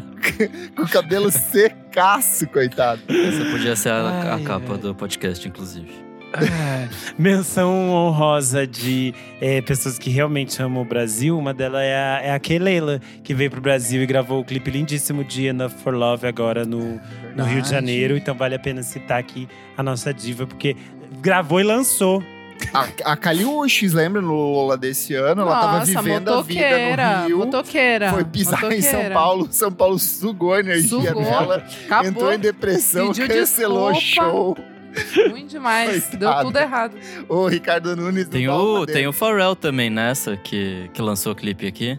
[SPEAKER 2] Com o cabelo secaço, coitado.
[SPEAKER 4] essa podia ser a, a capa
[SPEAKER 1] ai.
[SPEAKER 4] do podcast, inclusive.
[SPEAKER 1] Menção honrosa de é, pessoas que realmente amam o Brasil. Uma delas é a, é a Kelela, que veio pro Brasil e gravou o clipe lindíssimo de Enough for Love agora no, no Rio de Janeiro. Então vale a pena citar aqui a nossa diva, porque gravou e lançou.
[SPEAKER 2] A, a Kaliushis, lembra no Lola desse ano? Ela tava
[SPEAKER 3] Nossa,
[SPEAKER 2] vivendo a vida
[SPEAKER 3] motoqueira,
[SPEAKER 2] no Rio.
[SPEAKER 3] Motoqueira.
[SPEAKER 2] Foi pisar em São
[SPEAKER 3] motoqueira.
[SPEAKER 2] Paulo. São Paulo sugou a energia
[SPEAKER 3] Sugou.
[SPEAKER 2] dela.
[SPEAKER 3] Acabou.
[SPEAKER 2] Entrou em depressão,
[SPEAKER 3] Pediu
[SPEAKER 2] cancelou o
[SPEAKER 3] desculpa.
[SPEAKER 2] show. <laughs>
[SPEAKER 3] Ruim demais. Deu
[SPEAKER 2] Coitada.
[SPEAKER 3] tudo errado.
[SPEAKER 2] O Ricardo Nunes
[SPEAKER 4] Tem o,
[SPEAKER 2] dele.
[SPEAKER 4] tem o Pharrell também nessa, que, que lançou o clipe aqui.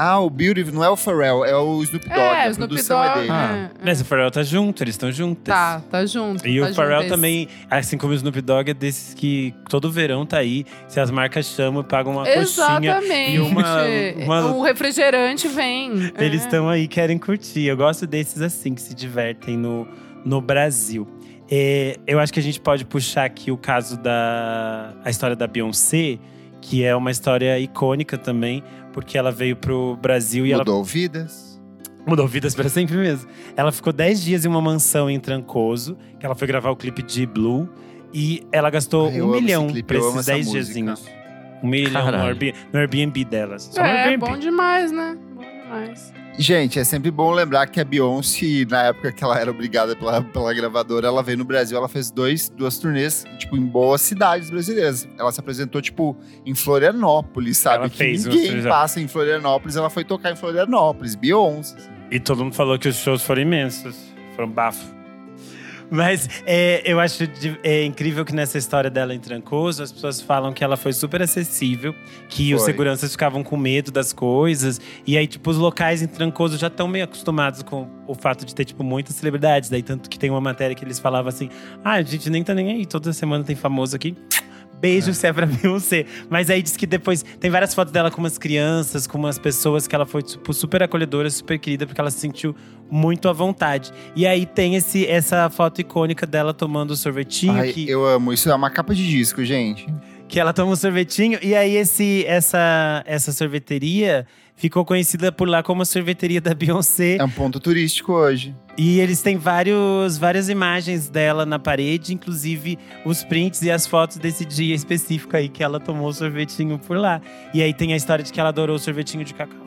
[SPEAKER 2] Ah, o Beautiful não é o Pharrell, é o Snoop Dogg.
[SPEAKER 3] é,
[SPEAKER 2] a
[SPEAKER 3] o Snoop
[SPEAKER 2] produção
[SPEAKER 3] Dogg.
[SPEAKER 2] é dele.
[SPEAKER 4] Ah.
[SPEAKER 3] é, é.
[SPEAKER 1] Mas o Pharrell tá junto, eles estão juntos.
[SPEAKER 3] Tá, tá junto.
[SPEAKER 1] E
[SPEAKER 3] tá
[SPEAKER 1] o Pharrell
[SPEAKER 3] junto
[SPEAKER 1] também, assim como o Snoop Dogg, é desses que todo verão tá aí. Se as marcas chamam, pagam uma coxinha.
[SPEAKER 3] Exatamente.
[SPEAKER 1] e uma- uma-
[SPEAKER 3] O <laughs> refrigerante vem.
[SPEAKER 1] Eles
[SPEAKER 3] É.
[SPEAKER 1] estão aí, querem curtir. Eu gosto desses assim, que se divertem no, no Brasil. É, eu acho que a gente pode puxar aqui o caso da a história da Beyoncé, que é uma história icônica também, porque ela veio pro Brasil e ela
[SPEAKER 2] Mudou vidas.
[SPEAKER 1] mudou vidas para sempre mesmo. Ela ficou 10 dias em uma mansão em Trancoso, que ela foi gravar o clipe de Blue, e ela gastou
[SPEAKER 2] Ai,
[SPEAKER 1] um milhão
[SPEAKER 2] amo
[SPEAKER 1] esses
[SPEAKER 2] essa
[SPEAKER 1] 10
[SPEAKER 2] música.
[SPEAKER 1] diazinhos. Um milhão no. Airbnb, no Airbnb delas. Só no
[SPEAKER 3] É,
[SPEAKER 1] Airbnb.
[SPEAKER 3] bom demais, né? Bom demais.
[SPEAKER 2] Gente, é sempre bom lembrar que a Beyoncé, na época que ela era obrigada pela, pela gravadora, ela veio no Brasil, ela fez dois, duas turnês, tipo, em boas cidades brasileiras. Ela se apresentou, tipo, em Florianópolis, sabe?
[SPEAKER 1] Ela
[SPEAKER 2] que
[SPEAKER 1] fez
[SPEAKER 2] ninguém
[SPEAKER 1] turnês.
[SPEAKER 2] passa em Florianópolis, ela foi tocar em Florianópolis, Beyoncé. assim.
[SPEAKER 1] E todo mundo falou que os shows foram imensos. Foram bafo. Mas é, eu acho de- é incrível que nessa história dela em Trancoso, as pessoas falam que ela foi super acessível, que os
[SPEAKER 2] Foi.
[SPEAKER 1] seguranças ficavam com medo das coisas. E aí, tipo, os locais em Trancoso já estão meio acostumados com o fato de ter, tipo, muitas celebridades. Daí, tanto que tem uma matéria que eles falavam assim: ah, a gente nem tá nem aí, toda semana tem famoso aqui. Beijo se é pra <laughs> Beyoncé. Mas aí diz que depois tem várias fotos dela com umas crianças, com umas pessoas que ela foi tipo, super acolhedora, super querida, porque ela se sentiu muito à vontade. E aí tem esse, essa foto icônica dela tomando o sorvetinho,
[SPEAKER 2] Ai,
[SPEAKER 1] que,
[SPEAKER 2] eu amo. Isso é uma capa de disco, gente.
[SPEAKER 1] que ela toma um sorvetinho. E aí esse, essa, essa sorveteria ficou conhecida por lá como a sorveteria da Beyoncé.
[SPEAKER 2] É um ponto turístico hoje.
[SPEAKER 1] E eles têm vários, várias imagens dela na parede, inclusive os prints e as fotos desse dia específico aí que ela tomou o sorvetinho por lá. E aí tem a história de que ela adorou o sorvetinho de cacau.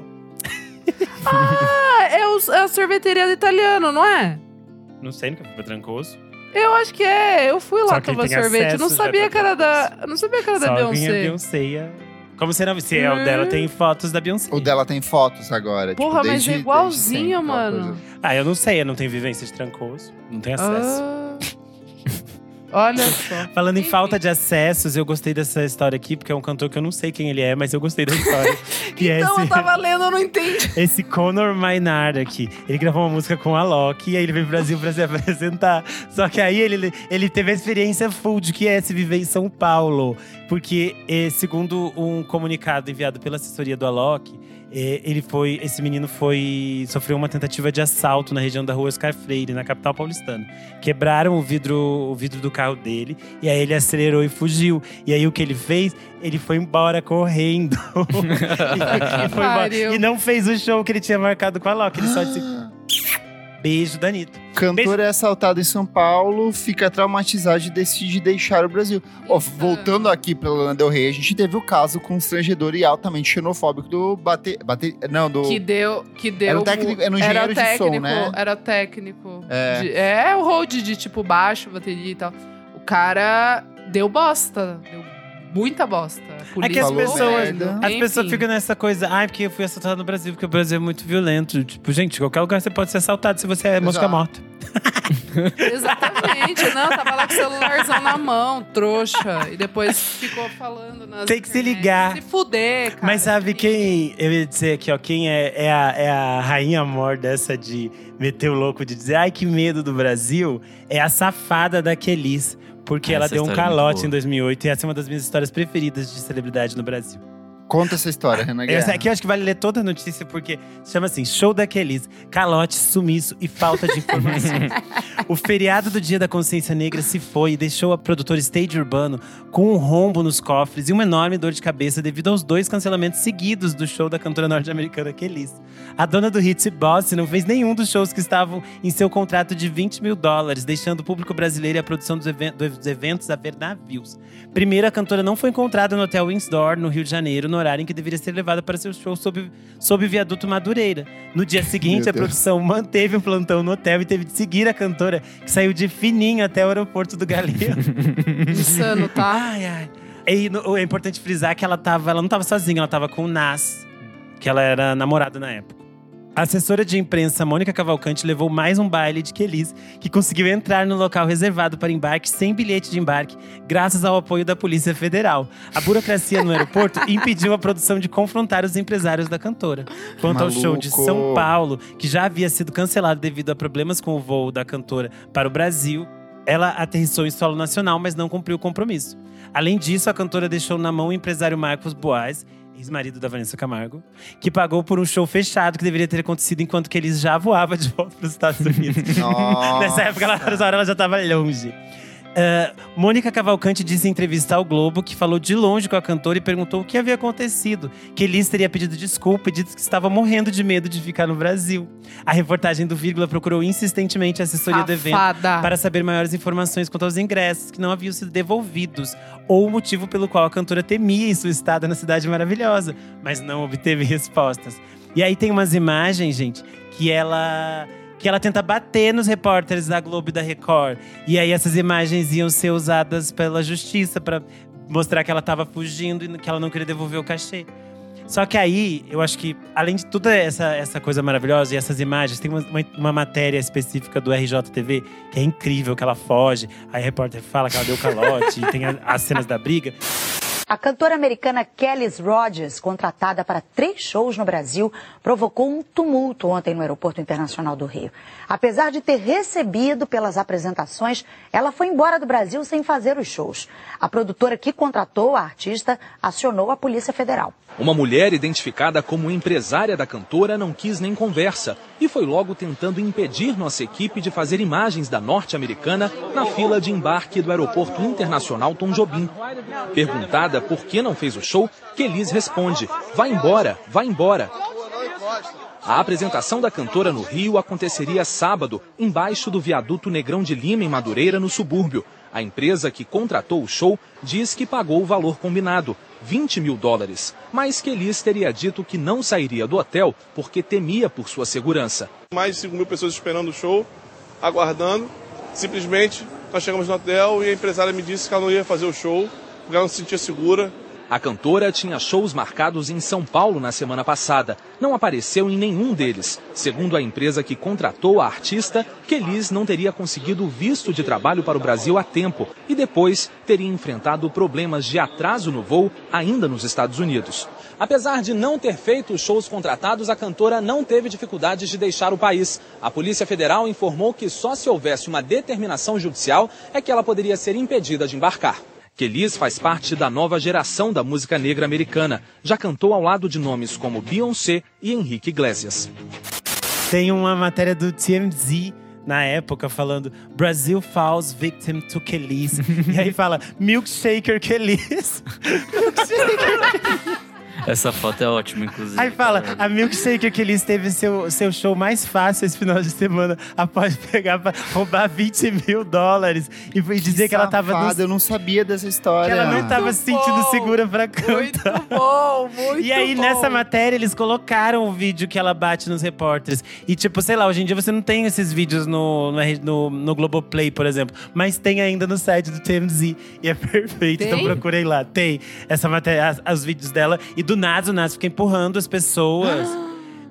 [SPEAKER 1] <laughs>
[SPEAKER 3] Ah, é, o, é a sorveteria do italiano, não é?
[SPEAKER 1] Não sei, nunca fui pra Trancoso.
[SPEAKER 3] Eu acho que é. Eu fui lá tomar sorvete. Eu não sabia que era da. Eu não sabia que era da
[SPEAKER 1] Só
[SPEAKER 3] Beyoncé.
[SPEAKER 1] Beyoncé ia Como será? Se é o dela, tem fotos da Beyoncé.
[SPEAKER 2] O dela tem fotos agora. tipo,
[SPEAKER 3] Porra, mas
[SPEAKER 2] desde-
[SPEAKER 3] é
[SPEAKER 2] desde
[SPEAKER 3] igualzinho,
[SPEAKER 2] sempre, aquela
[SPEAKER 3] mano.
[SPEAKER 2] coisa.
[SPEAKER 1] Ah, eu não sei, eu não tenho vivência de trancoso. Não tenho acesso.
[SPEAKER 3] Olha <laughs> só.
[SPEAKER 1] Falando em falta de acessos, eu gostei dessa história aqui, porque é um cantor que eu não sei quem ele é, mas eu gostei da história. <laughs> é
[SPEAKER 3] Então, eu
[SPEAKER 1] esse,
[SPEAKER 3] tava lendo, eu não entendi. <laughs>
[SPEAKER 1] esse Conor Maynard aqui. Ele gravou uma música com a Loki e aí ele veio pro Brasil pra se apresentar. Só que aí ele, ele teve a experiência full de que é se viver em São Paulo. Porque, eh, segundo um comunicado enviado pela assessoria do Alok, ele foi, esse menino foi sofreu uma tentativa de assalto na região da rua Oscar Freire, na capital paulistana. Quebraram o vidro, o vidro do carro dele e aí ele acelerou e fugiu. E aí o que ele fez? Ele foi embora correndo. <laughs> e, foi embora. E não fez o show que ele tinha marcado com a Loki. Ele só disse beijo, Danito.
[SPEAKER 2] Cantor é assaltado em São Paulo, fica traumatizado e decide deixar o Brasil. Ó, voltando aqui pra Lana Del Rey, a gente teve o caso constrangedor e altamente xenofóbico do bater, bater não, do
[SPEAKER 3] Que deu. Que deu
[SPEAKER 2] Era um técnico- era um
[SPEAKER 3] era
[SPEAKER 2] engenheiro de som,
[SPEAKER 3] técnico,
[SPEAKER 2] né?
[SPEAKER 3] Era técnico.
[SPEAKER 2] É.
[SPEAKER 3] de- é o hold de tipo baixo, bateria e tal. O cara deu bosta. Deu muita bosta.
[SPEAKER 1] É que as pessoas,
[SPEAKER 2] merda.
[SPEAKER 1] as
[SPEAKER 3] Enfim.
[SPEAKER 1] pessoas ficam nessa coisa, ai, porque eu fui assaltado no Brasil, porque o Brasil é muito violento. Tipo, gente, qualquer lugar você pode ser assaltado se você é mosca morta. <laughs>
[SPEAKER 3] Exatamente. Não, tava lá com o celularzão na mão, trouxa. E depois <laughs> ficou falando nas
[SPEAKER 1] Tem que se
[SPEAKER 3] internet.
[SPEAKER 1] ligar.
[SPEAKER 3] Se fuder, cara.
[SPEAKER 1] Mas sabe quem, eu ia dizer aqui, ó, quem é, é, a, é a rainha amor dessa de meter o louco, de dizer, ai, que medo do Brasil, é a safada da Kelis. Porque ela
[SPEAKER 4] Essa
[SPEAKER 1] deu um
[SPEAKER 4] é
[SPEAKER 1] calote em 2008 e essa é uma das minhas histórias preferidas de celebridade no Brasil.
[SPEAKER 2] Conta essa história, Renan Guerra.
[SPEAKER 1] Essa aqui eu acho que vale ler toda a notícia, porque chama assim: Show da Kelis, calote, sumiço e falta de informação. <laughs> o feriado do Dia da Consciência Negra se foi e deixou a produtora Stage Urbano com um rombo nos cofres e uma enorme dor de cabeça devido aos dois cancelamentos seguidos do show da cantora norte-americana Kelis. A dona do hit Boss não fez nenhum dos shows que estavam em seu contrato de 20 mil dólares, deixando o público brasileiro e a produção dos, even- dos eventos a ver navios. Primeiro, a cantora não foi encontrada no Hotel Windsor, no Rio de Janeiro, no horário em que deveria ser levada para seu show sob, sob o viaduto Madureira. No dia seguinte, a produção manteve um plantão no hotel e teve de seguir a cantora, que saiu de fininho até o aeroporto do Galeão. <laughs>
[SPEAKER 3] Insano, tá?
[SPEAKER 1] ai, ai. E no- é importante frisar que ela, tava, ela não estava sozinha, ela estava com o Nas, que ela era namorada na época. A assessora de imprensa Mônica Cavalcante levou mais um baile de Kelis, que conseguiu entrar no local reservado para embarque sem bilhete de embarque, graças ao apoio da Polícia Federal. A burocracia no aeroporto <laughs> impediu a produção de confrontar os empresários da cantora. Quanto ao show de
[SPEAKER 2] Maluco.
[SPEAKER 1] São Paulo, que já havia sido cancelado devido a problemas com o voo da cantora para o Brasil, ela aterrissou em solo nacional, mas não cumpriu o compromisso. Além disso, a cantora deixou na mão o empresário Marcos Boaz, ex-marido da Vanessa Camargo, que pagou por um show fechado que deveria ter acontecido enquanto que eles já voava de volta para os Estados Unidos. <laughs> <laughs> Nessa época, ela, nessa hora, ela já estava longe. Ah, Mônica Cavalcante disse em entrevista ao Globo que falou de longe com a cantora e perguntou o que havia acontecido. Que Elis teria pedido desculpa e disse que estava morrendo de medo de ficar no Brasil. A reportagem do Vírgula procurou insistentemente a assessoria do evento
[SPEAKER 3] Safada.
[SPEAKER 1] para saber maiores informações quanto aos ingressos que não haviam sido devolvidos ou o motivo pelo qual a cantora temia em sua estada na cidade maravilhosa, mas não obteve respostas. E aí tem umas imagens, gente, que ela que ela tenta bater nos repórteres da Globo e da Record. E aí essas imagens iam ser usadas pela justiça para mostrar que ela estava fugindo e que ela não queria devolver o cachê. Só que aí, eu acho que, além de toda essa, essa coisa maravilhosa e essas imagens, tem uma, uma, matéria específica do RJTV que é incrível, que ela foge. Aí a repórter fala que ela deu calote, e <laughs> tem as cenas da briga.
[SPEAKER 5] A cantora americana Kelly Rogers, contratada para três shows no Brasil, provocou um tumulto ontem no Aeroporto Internacional do Rio. Apesar de ter recebido pelas apresentações, ela foi embora do Brasil sem fazer os shows. A produtora que contratou a artista acionou a Polícia Federal.
[SPEAKER 6] Uma mulher identificada como empresária da cantora não quis nem conversa e foi logo tentando impedir nossa equipe de fazer imagens da norte-americana na fila de embarque do Aeroporto Internacional Tom Jobim. Perguntada por que não fez o show, Kelis responde: vai embora, vai embora. A apresentação da cantora no Rio aconteceria sábado, embaixo do viaduto Negrão de Lima, em Madureira, no subúrbio. A empresa que contratou o show diz que pagou o valor combinado, 20 mil dólares, mas que Elis teria dito que não sairia do hotel porque temia por sua segurança.
[SPEAKER 7] mais de 5 mil pessoas esperando o show, aguardando. Simplesmente nós chegamos no hotel e a empresária me disse que ela não ia fazer o show, porque ela não se sentia segura.
[SPEAKER 6] A cantora tinha shows marcados em São Paulo na semana passada. Não apareceu em nenhum deles. Segundo a empresa que contratou a artista, Kelis não teria conseguido visto de trabalho para o Brasil a tempo e depois teria enfrentado problemas de atraso no voo ainda nos Estados Unidos. Apesar de não ter feito os shows contratados, a cantora não teve dificuldades de deixar o país. A Polícia Federal informou que só se houvesse uma determinação judicial é que ela poderia ser impedida de embarcar. Kelis faz parte da nova geração da música negra americana. Já cantou ao lado de nomes como Beyoncé e Henrique Iglesias.
[SPEAKER 1] Tem uma matéria do TMZ na época falando Brasil falls victim to Kelis. <laughs> e aí fala Milkshaker Kelis. <laughs> Milkshaker Kelis.
[SPEAKER 4] Essa foto é ótima, inclusive.
[SPEAKER 1] Aí fala, a Milkshaker que eles teve seu, seu show mais fácil esse final de semana após pegar pra roubar 20 mil dólares e foi dizer que, que ela tava.
[SPEAKER 2] No... Eu não sabia dessa história.
[SPEAKER 1] Que ela não tava se sentindo segura pra cantar.
[SPEAKER 3] Muito bom, muito
[SPEAKER 1] E aí,
[SPEAKER 3] bom.
[SPEAKER 1] nessa matéria, eles colocaram o vídeo que ela bate nos repórteres. E, tipo, sei lá, hoje em dia você não tem esses vídeos no, no, no, Globoplay, por exemplo. Mas tem ainda no site do TMZ. E é <laughs> perfeito. Então
[SPEAKER 3] Tem?
[SPEAKER 1] procurei lá. Tem essa matéria, as- os vídeos dela. E do nada, o Nazi fica empurrando as pessoas.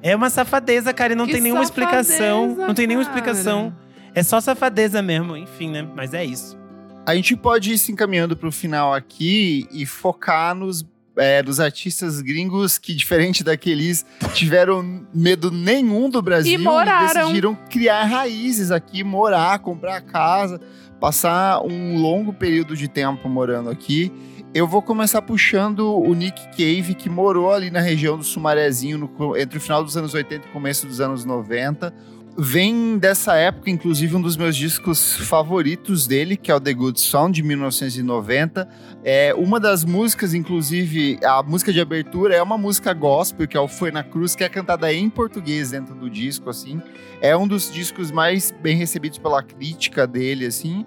[SPEAKER 1] É uma safadeza, cara, e não
[SPEAKER 3] Que
[SPEAKER 1] tem nenhuma explicação. Não tem nenhuma
[SPEAKER 3] cara.
[SPEAKER 1] explicação. É só safadeza mesmo, enfim, né? Mas é isso.
[SPEAKER 2] A gente pode ir se encaminhando pro final aqui e focar nos, é, nos artistas gringos que, diferente daqueles, tiveram medo nenhum do Brasil
[SPEAKER 3] E moraram.
[SPEAKER 2] decidiram criar raízes aqui, morar, comprar casa, passar um longo período de tempo morando aqui. Eu vou começar puxando o Nick Cave, que morou ali na região do Sumarezinho no entre o final dos anos 80 e começo dos anos 90. Vem dessa época, inclusive, um dos meus discos favoritos dele, que é o The Good Song, de 1990. É uma das músicas, inclusive, a música de abertura é uma música gospel, que é o Foi na Cruz, que é cantada em português dentro do disco, assim. É um dos discos mais bem recebidos pela crítica dele, assim.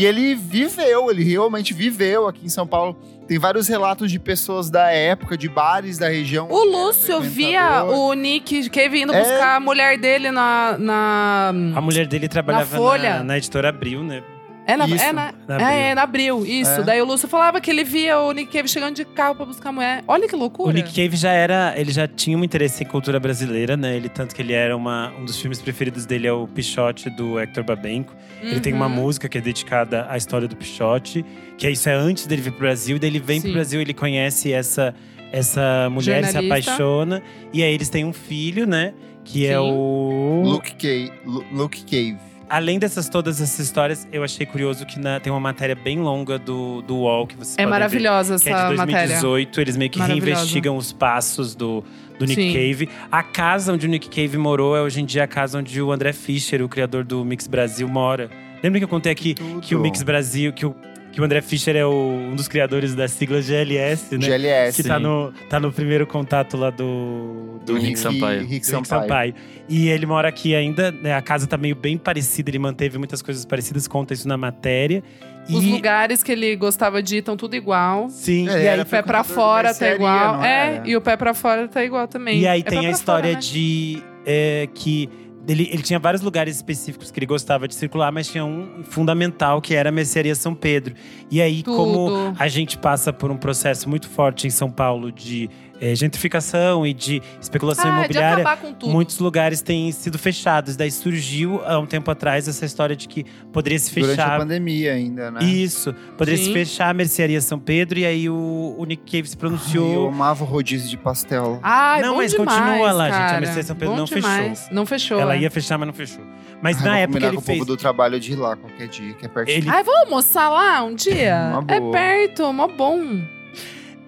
[SPEAKER 2] E ele viveu, ele realmente viveu aqui em São Paulo. Tem vários relatos de pessoas da época, de bares da região.
[SPEAKER 3] O Lúcio via o Nick Cave indo
[SPEAKER 2] É.
[SPEAKER 3] buscar a mulher dele na. na...
[SPEAKER 1] A mulher dele trabalhava
[SPEAKER 3] Folha.
[SPEAKER 1] na, na editora Abril, né?
[SPEAKER 3] É na,
[SPEAKER 2] Isso,
[SPEAKER 3] é na,
[SPEAKER 1] na Abril.
[SPEAKER 3] é, é na Abril, isso.
[SPEAKER 2] É.
[SPEAKER 3] Daí o Lúcio falava que ele via o Nick Cave chegando de carro pra buscar a mulher. Olha que loucura.
[SPEAKER 1] O Nick Cave já era, ele já tinha um interesse em cultura brasileira, né? Ele tanto que ele era uma, um dos filmes preferidos dele é o Pichote do Hector Babenco. Ele tem uma
[SPEAKER 3] Uhum.
[SPEAKER 1] música que é dedicada à história do Pichote, que é isso é antes dele vir pro Brasil, daí ele vem pro
[SPEAKER 3] Sim.
[SPEAKER 1] Brasil, ele conhece essa essa mulher, se apaixona e aí eles têm um filho, né? Que é
[SPEAKER 3] Sim.
[SPEAKER 1] o
[SPEAKER 2] Luke Cave. Lu- Luke Cave.
[SPEAKER 1] Além dessas todas essas histórias, eu achei curioso que na- tem uma matéria bem longa do, do UOL que vocês
[SPEAKER 3] É
[SPEAKER 1] ver.
[SPEAKER 3] maravilhosa
[SPEAKER 1] Que é
[SPEAKER 3] essa
[SPEAKER 1] de
[SPEAKER 3] matéria.
[SPEAKER 1] 2018, eles meio que reinvestigam os passos do, do Nick
[SPEAKER 3] Sim.
[SPEAKER 1] Cave. A casa onde o Nick Cave morou é hoje em dia a casa onde o André Fischer, o criador do Mix Brasil, mora. Lembra que eu contei aqui que o Mix Brasil, que o, que o André Fischer é o- um dos criadores da sigla GLS, né?
[SPEAKER 2] GLS.
[SPEAKER 1] Que tá no, tá no primeiro contato lá do,
[SPEAKER 2] do
[SPEAKER 4] Rick Sampaio.
[SPEAKER 2] Rick
[SPEAKER 1] do Rick
[SPEAKER 2] Sampaio.
[SPEAKER 1] Sampaio. E ele mora aqui ainda, né? A casa tá meio bem parecida, ele manteve muitas coisas parecidas, conta isso na matéria.
[SPEAKER 3] Os
[SPEAKER 1] e,
[SPEAKER 3] lugares que ele gostava de ir estão tudo igual.
[SPEAKER 1] Sim,
[SPEAKER 2] É,
[SPEAKER 1] e aí
[SPEAKER 3] O pé pra fora tá igual. É,
[SPEAKER 2] era?
[SPEAKER 3] e o pé pra fora tá igual também.
[SPEAKER 1] E aí
[SPEAKER 3] É
[SPEAKER 1] tem a história
[SPEAKER 3] fora, né?
[SPEAKER 1] de é, que ele, ele tinha vários lugares específicos que ele gostava de circular, mas tinha um fundamental que era a Mercearia São Pedro. E aí,
[SPEAKER 3] Tudo.
[SPEAKER 1] como a gente passa por um processo muito forte em São Paulo de é, gentrificação e de especulação
[SPEAKER 3] Ah, de
[SPEAKER 1] imobiliária,
[SPEAKER 3] tudo.
[SPEAKER 1] muitos lugares têm sido fechados. Daí surgiu há um tempo atrás essa história de que poderia se
[SPEAKER 2] Durante a
[SPEAKER 1] fechar.
[SPEAKER 2] pandemia ainda, né?
[SPEAKER 1] Isso, poderia se
[SPEAKER 3] Sim.
[SPEAKER 1] fechar a Mercearia São Pedro, e aí o, o Nick Cave se
[SPEAKER 2] Ai,
[SPEAKER 1] pronunciou.
[SPEAKER 2] eu amava o rodízio de pastel.
[SPEAKER 3] Ai,
[SPEAKER 1] Não,
[SPEAKER 3] bom
[SPEAKER 1] mas
[SPEAKER 3] demais,
[SPEAKER 1] continua lá, gente. A
[SPEAKER 3] cara.
[SPEAKER 1] Mercedes São Pedro
[SPEAKER 3] Bom
[SPEAKER 1] não fechou.
[SPEAKER 3] demais. Não fechou.
[SPEAKER 1] Ela
[SPEAKER 3] é.
[SPEAKER 1] ia fechar, mas não fechou. Mas
[SPEAKER 2] Ai,
[SPEAKER 1] na
[SPEAKER 2] vou
[SPEAKER 1] época ele
[SPEAKER 2] com o
[SPEAKER 1] fez.
[SPEAKER 2] povo do trabalho de ir lá qualquer dia, que é pertinho.
[SPEAKER 1] Ele,
[SPEAKER 3] Ai, vamos almoçar lá um dia?
[SPEAKER 2] Uma
[SPEAKER 3] É
[SPEAKER 2] boa.
[SPEAKER 3] perto, mó bom.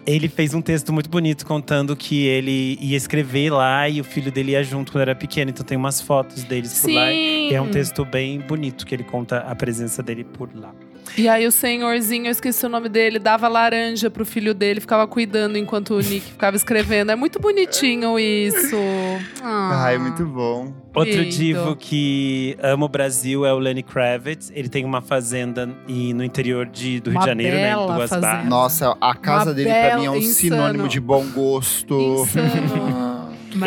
[SPEAKER 1] Ele fez um texto muito bonito contando que ele ia escrever lá e o filho dele ia junto quando era pequeno. Então tem umas fotos deles por lá.
[SPEAKER 3] Sim.
[SPEAKER 1] E é um texto bem bonito que ele conta a presença dele por lá.
[SPEAKER 3] E aí o senhorzinho, eu esqueci o nome dele, dava laranja pro filho dele, ficava cuidando enquanto o Nick ficava escrevendo. É muito bonitinho isso. Ah,
[SPEAKER 2] Ai, muito bom.
[SPEAKER 1] Outro
[SPEAKER 3] Lindo.
[SPEAKER 1] divo que ama o Brasil é o Lenny Kravitz. Ele tem uma fazenda e- no interior de, do Rio
[SPEAKER 3] Uma
[SPEAKER 1] de Janeiro, né? Em Duas. Barras.
[SPEAKER 2] Nossa, a casa
[SPEAKER 3] Uma
[SPEAKER 2] dele pra mim é um
[SPEAKER 3] bela-
[SPEAKER 2] sinônimo
[SPEAKER 3] insano.
[SPEAKER 2] de bom gosto.
[SPEAKER 3] Insano. <laughs>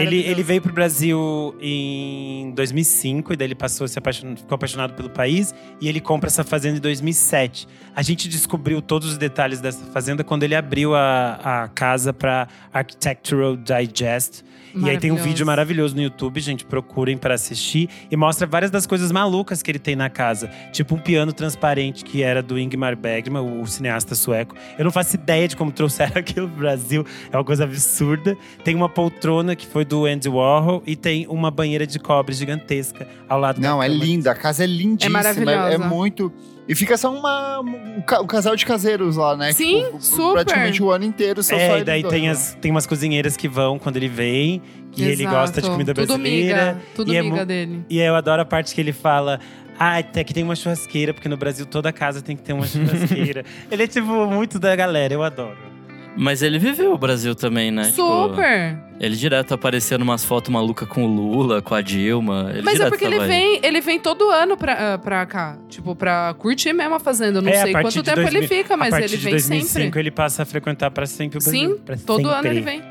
[SPEAKER 1] Ele, ele veio pro Brasil em 2005 e daí ele passou, se apaixonou, ficou apaixonado pelo país e ele compra essa fazenda em 2007. A gente descobriu todos os detalhes dessa fazenda quando ele abriu a, a casa para Architectural Digest. E aí tem um vídeo maravilhoso no YouTube, gente, procurem para assistir e mostra várias das coisas malucas que ele tem na casa, tipo um piano transparente que era do Ingmar Bergman, o cineasta sueco. Eu não faço ideia de como trouxeram <laughs> aquilo pro Brasil, é uma coisa absurda. Tem uma poltrona que foi do Andy Warhol e tem uma banheira de cobre gigantesca ao lado da
[SPEAKER 2] Não, é
[SPEAKER 1] cama.
[SPEAKER 2] linda. A casa é lindíssima.
[SPEAKER 3] maravilhosa.
[SPEAKER 2] É muito. E fica só uma, um, um casal de caseiros lá, né?
[SPEAKER 3] Sim,
[SPEAKER 2] Tipo,
[SPEAKER 3] super.
[SPEAKER 2] Praticamente o ano inteiro são só
[SPEAKER 1] É, e daí
[SPEAKER 2] dois,
[SPEAKER 1] tem,
[SPEAKER 2] né?
[SPEAKER 1] as, tem umas cozinheiras que vão quando ele vem, que ele
[SPEAKER 3] Exato.
[SPEAKER 1] gosta de comida
[SPEAKER 3] Tudo
[SPEAKER 1] brasileira.
[SPEAKER 3] miga, tudo
[SPEAKER 1] e é
[SPEAKER 3] miga
[SPEAKER 1] mu-
[SPEAKER 3] dele.
[SPEAKER 1] E eu adoro a parte que ele fala. Ah, até que tem uma churrasqueira, porque no Brasil toda casa tem que ter uma <laughs> churrasqueira. ele é, tipo, muito da galera, eu adoro.
[SPEAKER 4] Mas ele viveu o Brasil também, né? Tipo,
[SPEAKER 3] Super!
[SPEAKER 4] ele direto aparecia numas fotos malucas com o Lula, com a Dilma. Ele
[SPEAKER 3] Mas é porque ele
[SPEAKER 4] aí.
[SPEAKER 3] vem, ele vem todo ano pra, ah, pra cá. Tipo, pra curtir mesmo a fazenda. Eu não
[SPEAKER 1] É,
[SPEAKER 3] sei quanto tempo
[SPEAKER 1] 2000
[SPEAKER 3] ele fica, mas
[SPEAKER 1] a partir
[SPEAKER 3] ele
[SPEAKER 1] de
[SPEAKER 3] vem
[SPEAKER 1] 2005
[SPEAKER 3] sempre.
[SPEAKER 1] ele passa a frequentar pra sempre o Brasil.
[SPEAKER 3] Sim,
[SPEAKER 1] pra
[SPEAKER 3] todo ano
[SPEAKER 1] sempre.
[SPEAKER 3] ele vem.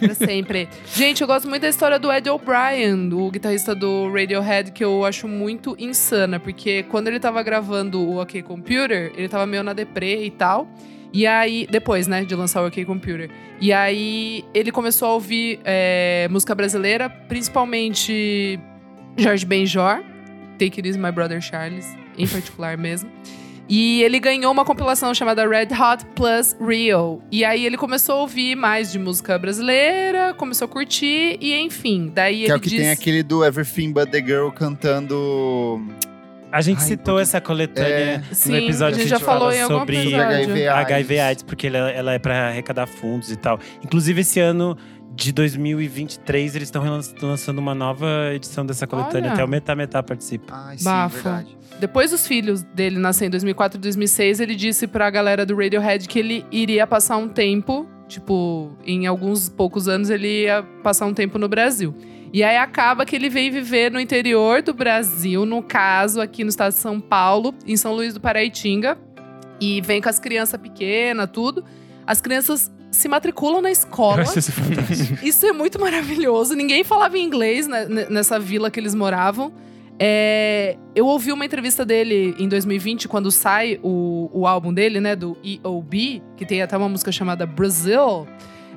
[SPEAKER 3] Pra sempre. <laughs> Gente, eu gosto muito da história do Ed O'Brien, o guitarrista do Radiohead, que eu acho muito insana. Porque quando ele tava gravando o OK Computer, ele tava meio na deprê e tal. E aí, depois, né, de lançar o OK Computer. E aí, ele começou a ouvir é, música brasileira, principalmente Jorge Benjor, Take It Easy My Brother Charles, em particular mesmo. E ele ganhou uma compilação chamada Red Hot Plus Real. E aí ele começou a ouvir mais de música brasileira, começou a curtir e enfim. Daí
[SPEAKER 2] Que
[SPEAKER 3] ele
[SPEAKER 2] é o que
[SPEAKER 3] diz...
[SPEAKER 2] tem aquele do Everything But The Girl cantando
[SPEAKER 1] A gente
[SPEAKER 2] Ai,
[SPEAKER 1] citou
[SPEAKER 2] porque-
[SPEAKER 1] essa coletânea
[SPEAKER 2] É.
[SPEAKER 1] no
[SPEAKER 3] Sim,
[SPEAKER 1] episódio
[SPEAKER 3] a gente
[SPEAKER 1] que
[SPEAKER 3] já
[SPEAKER 1] fala
[SPEAKER 3] falou em algum
[SPEAKER 1] sobre.
[SPEAKER 2] HIV AIDS.
[SPEAKER 1] HIV AIDS, porque ela, ela é pra arrecadar fundos e tal. Inclusive, esse ano de 2023, eles estão lançando uma nova edição dessa coletânea.
[SPEAKER 3] Olha.
[SPEAKER 1] Até o Metá Metá participa.
[SPEAKER 2] Ai, sim,
[SPEAKER 3] Bafo.
[SPEAKER 2] verdade.
[SPEAKER 3] Depois dos filhos dele nascer em 2004 e 2006, ele disse pra galera do Radiohead que ele iria passar um tempo, tipo, em alguns poucos anos ele ia passar um tempo no Brasil. E aí acaba que ele veio viver no interior do Brasil, no caso aqui no estado de São Paulo, em São Luís do Paraitinga, e vem com as crianças pequenas, tudo. As crianças se matriculam na escola.
[SPEAKER 1] Eu acho isso
[SPEAKER 3] é muito maravilhoso. Ninguém falava inglês nessa vila que eles moravam. É, eu ouvi uma entrevista dele em 2020, quando sai o, o álbum dele, né, do EOB, que tem até uma música chamada Brazil,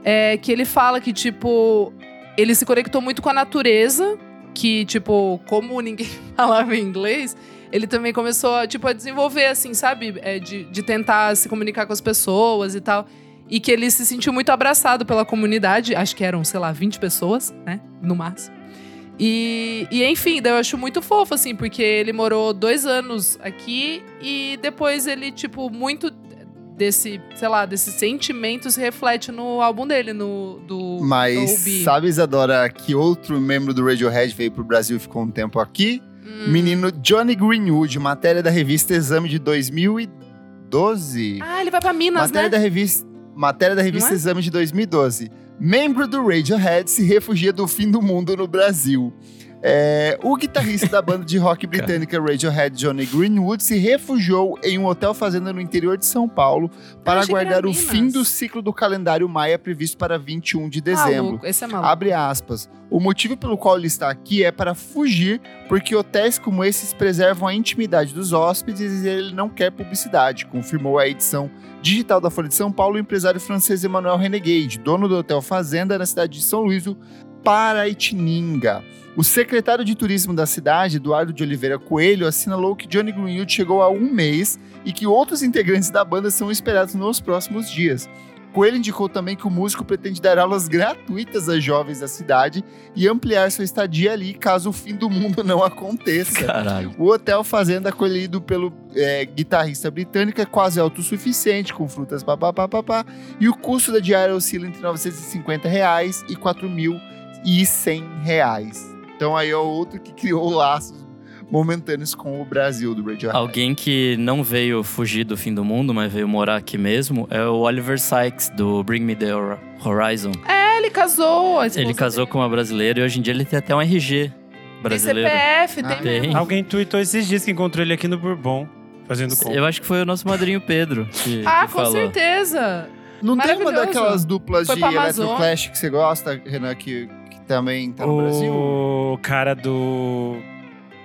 [SPEAKER 3] é, que ele fala que, tipo, ele se conectou muito com a natureza, que, tipo, como ninguém <laughs> falava inglês, ele também começou, a, tipo, a desenvolver, assim, sabe? É, de, de tentar se comunicar com as pessoas e tal. E que ele se sentiu muito abraçado pela comunidade. Acho que eram, sei lá, 20 pessoas, né? No máximo. E, e enfim, eu acho muito fofo, assim, porque ele morou dois anos aqui e depois ele, tipo, muito desse, sei lá, desse sentimento se reflete no álbum dele, no do
[SPEAKER 2] Mas
[SPEAKER 3] Obi.
[SPEAKER 2] sabe, Isadora, que outro membro do Radiohead veio pro Brasil e ficou um tempo aqui?
[SPEAKER 3] Hum.
[SPEAKER 2] Menino Johnny Greenwood, matéria da revista Exame de 2012.
[SPEAKER 3] Ah, ele vai pra Minas,
[SPEAKER 2] matéria
[SPEAKER 3] né?
[SPEAKER 2] da revista, matéria da revista
[SPEAKER 3] é?
[SPEAKER 2] Exame de 2012. Membro do Radiohead se refugia do fim do mundo no Brasil. É, o guitarrista da banda de rock <laughs> britânica Radiohead, Johnny Greenwood, se refugiou em um hotel fazenda no interior de São Paulo para aguardar o fim do ciclo do calendário maia previsto para 21 de dezembro.
[SPEAKER 3] Maluco, esse é maluco.
[SPEAKER 2] Abre aspas. O motivo pelo qual ele está aqui é para fugir, porque hotéis como esses preservam a intimidade dos hóspedes e ele não quer publicidade, confirmou a edição digital da Folha de São Paulo o empresário francês Emmanuel Renegade, dono do Hotel Fazenda na cidade de São Luís do Paraitininga. O secretário de turismo da cidade, Eduardo de Oliveira Coelho, assinalou que Johnny Greenwood chegou há um mês e que outros integrantes da banda são esperados nos próximos dias. Coelho indicou também que o músico pretende dar aulas gratuitas a jovens da cidade e ampliar sua estadia ali caso o fim do mundo não aconteça.
[SPEAKER 4] Caralho.
[SPEAKER 2] O Hotel Fazenda, acolhido pelo é, guitarrista britânico, é quase autossuficiente, com frutas papapá, papá, e o custo da diária oscila entre 950 reais e 4.100 reais. Então aí é o outro que criou <laughs> laços momentâneos com o Brasil do Radiohead.
[SPEAKER 4] Alguém que não veio fugir do fim do mundo, mas veio morar aqui mesmo, é o Oliver Sykes, do Bring Me The Hor- Horizon.
[SPEAKER 3] É, ele casou.
[SPEAKER 4] Ele casou
[SPEAKER 3] dele.
[SPEAKER 4] com uma brasileira e hoje em dia ele tem até um RG
[SPEAKER 3] Tem
[SPEAKER 4] brasileiro.
[SPEAKER 3] CPF,
[SPEAKER 2] Ah,
[SPEAKER 3] tem
[SPEAKER 4] tem.
[SPEAKER 1] Alguém tweetou esses dias que encontrou ele aqui no Bourbon, fazendo compra.
[SPEAKER 4] Eu acho que foi o nosso madrinho Pedro que,
[SPEAKER 3] Ah,
[SPEAKER 4] que
[SPEAKER 3] com
[SPEAKER 4] falou.
[SPEAKER 3] certeza.
[SPEAKER 2] Não tem uma daquelas duplas
[SPEAKER 3] Foi
[SPEAKER 2] de. Electroclash que você gosta, Renan, que também tá no Brasil?
[SPEAKER 1] O cara do.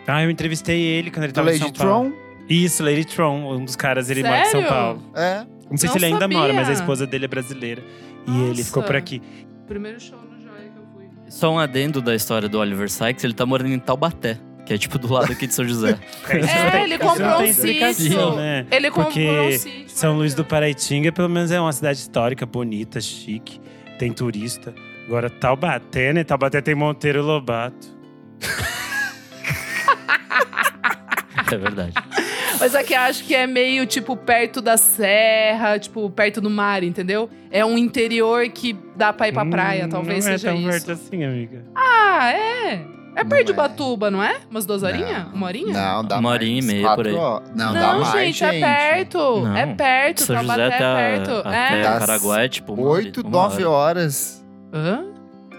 [SPEAKER 1] Ah, eu entrevistei ele quando ele
[SPEAKER 2] Do
[SPEAKER 1] tava em
[SPEAKER 2] Lady
[SPEAKER 1] São Paulo.
[SPEAKER 2] Tron?
[SPEAKER 1] Isso, Lady Tron, um dos caras, ele mora em São? Paulo.
[SPEAKER 2] É.
[SPEAKER 1] Não sei
[SPEAKER 3] Não
[SPEAKER 1] se ele ainda mora, mas a
[SPEAKER 3] sabia.
[SPEAKER 1] esposa dele é brasileira. E
[SPEAKER 3] Nossa.
[SPEAKER 1] ele ficou por aqui.
[SPEAKER 3] Primeiro show no Joia que eu fui.
[SPEAKER 4] Só um adendo da história do Oliver Sykes, ele tá morando em Taubaté, que é tipo do lado aqui de São José. <laughs>
[SPEAKER 3] É, ele comprou um sítio.
[SPEAKER 1] né?
[SPEAKER 3] Ele comprou
[SPEAKER 1] Porque
[SPEAKER 3] um sítio.
[SPEAKER 1] São Luís do Paraitinga, pelo menos é uma cidade histórica, bonita, chique, tem turista. Agora, Taubaté, né? Taubaté tem Monteiro Lobato.
[SPEAKER 4] é verdade.
[SPEAKER 3] Mas aqui acho que é meio, tipo, perto da serra, tipo, perto do mar, entendeu? É um interior que dá pra ir pra praia,
[SPEAKER 1] Hum,
[SPEAKER 3] talvez
[SPEAKER 1] não
[SPEAKER 3] seja
[SPEAKER 1] é tão
[SPEAKER 3] isso.
[SPEAKER 1] perto assim, amiga.
[SPEAKER 3] Ah, é? É perto de
[SPEAKER 2] é.
[SPEAKER 3] Batuba, não é? Umas duas horinhas? Uma horinha?
[SPEAKER 2] Não, dá
[SPEAKER 4] Uma horinha e meia, por aí.
[SPEAKER 2] Não,
[SPEAKER 3] Não,
[SPEAKER 2] dá mais,
[SPEAKER 3] gente,
[SPEAKER 2] gente.
[SPEAKER 3] é perto.
[SPEAKER 4] Não.
[SPEAKER 3] É perto,
[SPEAKER 4] São José até,
[SPEAKER 3] é perto.
[SPEAKER 4] até
[SPEAKER 3] É.
[SPEAKER 4] É tipo hora-
[SPEAKER 2] Oito, nove
[SPEAKER 4] hora.
[SPEAKER 2] horas.
[SPEAKER 3] Hã?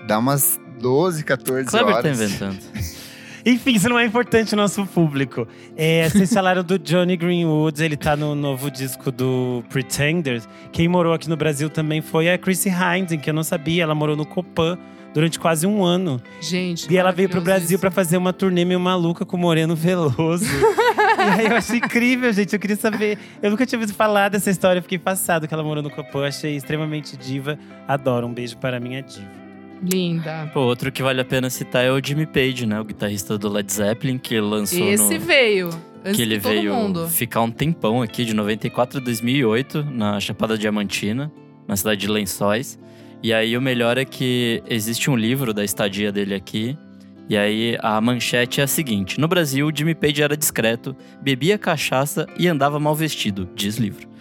[SPEAKER 2] Dá umas 12, 14
[SPEAKER 4] Kleber
[SPEAKER 2] horas.
[SPEAKER 4] tá inventando. <laughs>
[SPEAKER 1] Enfim, isso não é importante no nosso público. É, vocês falaram do Johnny Greenwood, ele tá no novo disco do Pretenders. Quem morou aqui no Brasil também foi a Chrissy Hines, que eu não sabia. Ela morou no Copan durante quase um ano.
[SPEAKER 3] Gente,
[SPEAKER 1] E ela veio pro Brasil pra fazer uma turnê meio maluca com o Moreno Veloso. <laughs> e aí eu achei incrível, gente. Eu queria saber. Eu nunca tinha ouvido falar dessa história, eu fiquei passado que ela morou no Copan. Eu achei extremamente diva. Adoro. Um beijo para a minha diva.
[SPEAKER 3] Linda.
[SPEAKER 4] Pô, outro que vale a pena citar é o Jimmy Page, né? O guitarrista do Led Zeppelin, que lançou
[SPEAKER 3] Esse
[SPEAKER 4] no...
[SPEAKER 3] veio. Antes
[SPEAKER 4] que ele veio
[SPEAKER 3] mundo.
[SPEAKER 4] ficar um tempão aqui, de 94 a 2008, na Chapada Diamantina, na cidade de Lençóis. E aí o melhor é que existe um livro da estadia dele aqui. E aí a manchete é a seguinte: No Brasil, Jimmy Page era discreto, bebia cachaça e andava mal vestido, diz livro.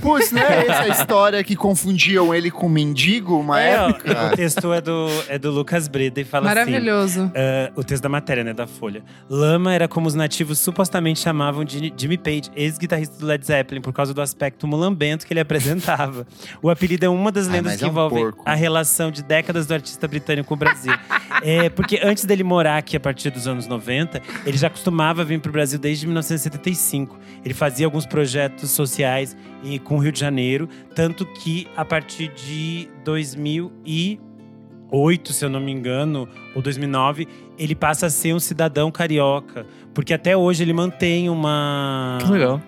[SPEAKER 2] Putz, não é <laughs> essa a história que confundiam ele com mendigo uma
[SPEAKER 1] É, ó,
[SPEAKER 2] época?
[SPEAKER 1] o texto é do, é do Lucas Breda e fala assim.
[SPEAKER 3] Maravilhoso.
[SPEAKER 1] Uh, o texto da matéria, né, da Folha. Lama era como os nativos supostamente chamavam de Jimmy Page, ex-guitarrista do Led Zeppelin, por causa do aspecto mulambento que ele <laughs> apresentava. o apelido é uma das lendas que
[SPEAKER 2] é um
[SPEAKER 1] envolvem
[SPEAKER 2] porco.
[SPEAKER 1] a relação de décadas do artista britânico com o Brasil. <laughs> é, porque antes dele morar aqui a partir dos anos 90, ele já costumava vir pro Brasil desde 1975. Ele fazia alguns projetos sociais e, com o Rio de Janeiro, tanto que a partir de 2008, se eu não me engano, ou 2009, ele passa a ser um cidadão carioca, porque até hoje ele mantém uma
[SPEAKER 4] Que legal.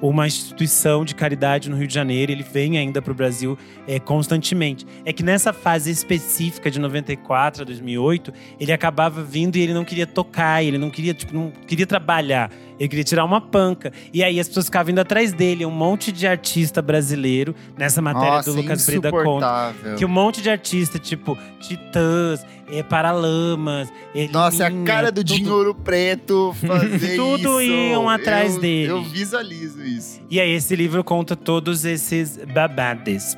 [SPEAKER 1] Uma instituição de caridade no Rio de Janeiro. Ele vem ainda para o Brasil é, constantemente. É que nessa fase específica de 94 a 2008, ele acabava vindo e ele não queria tocar, ele não queria, tipo, não queria trabalhar. Ele queria tirar uma panca. E aí as pessoas ficavam indo atrás dele. Um monte de artista brasileiro, nessa matéria
[SPEAKER 2] Nossa,
[SPEAKER 1] do Lucas Breda conta. Que um monte de artista, tipo Titãs, é, Paralamas, é,
[SPEAKER 2] Nossa, a cara do
[SPEAKER 1] tudo.
[SPEAKER 2] Dinho Ouro Preto fazer <laughs>
[SPEAKER 1] Tudo
[SPEAKER 2] isso.
[SPEAKER 1] iam atrás
[SPEAKER 2] Eu-
[SPEAKER 1] dele.
[SPEAKER 2] Eu visualizo isso.
[SPEAKER 1] E aí, esse livro conta todos esses babades.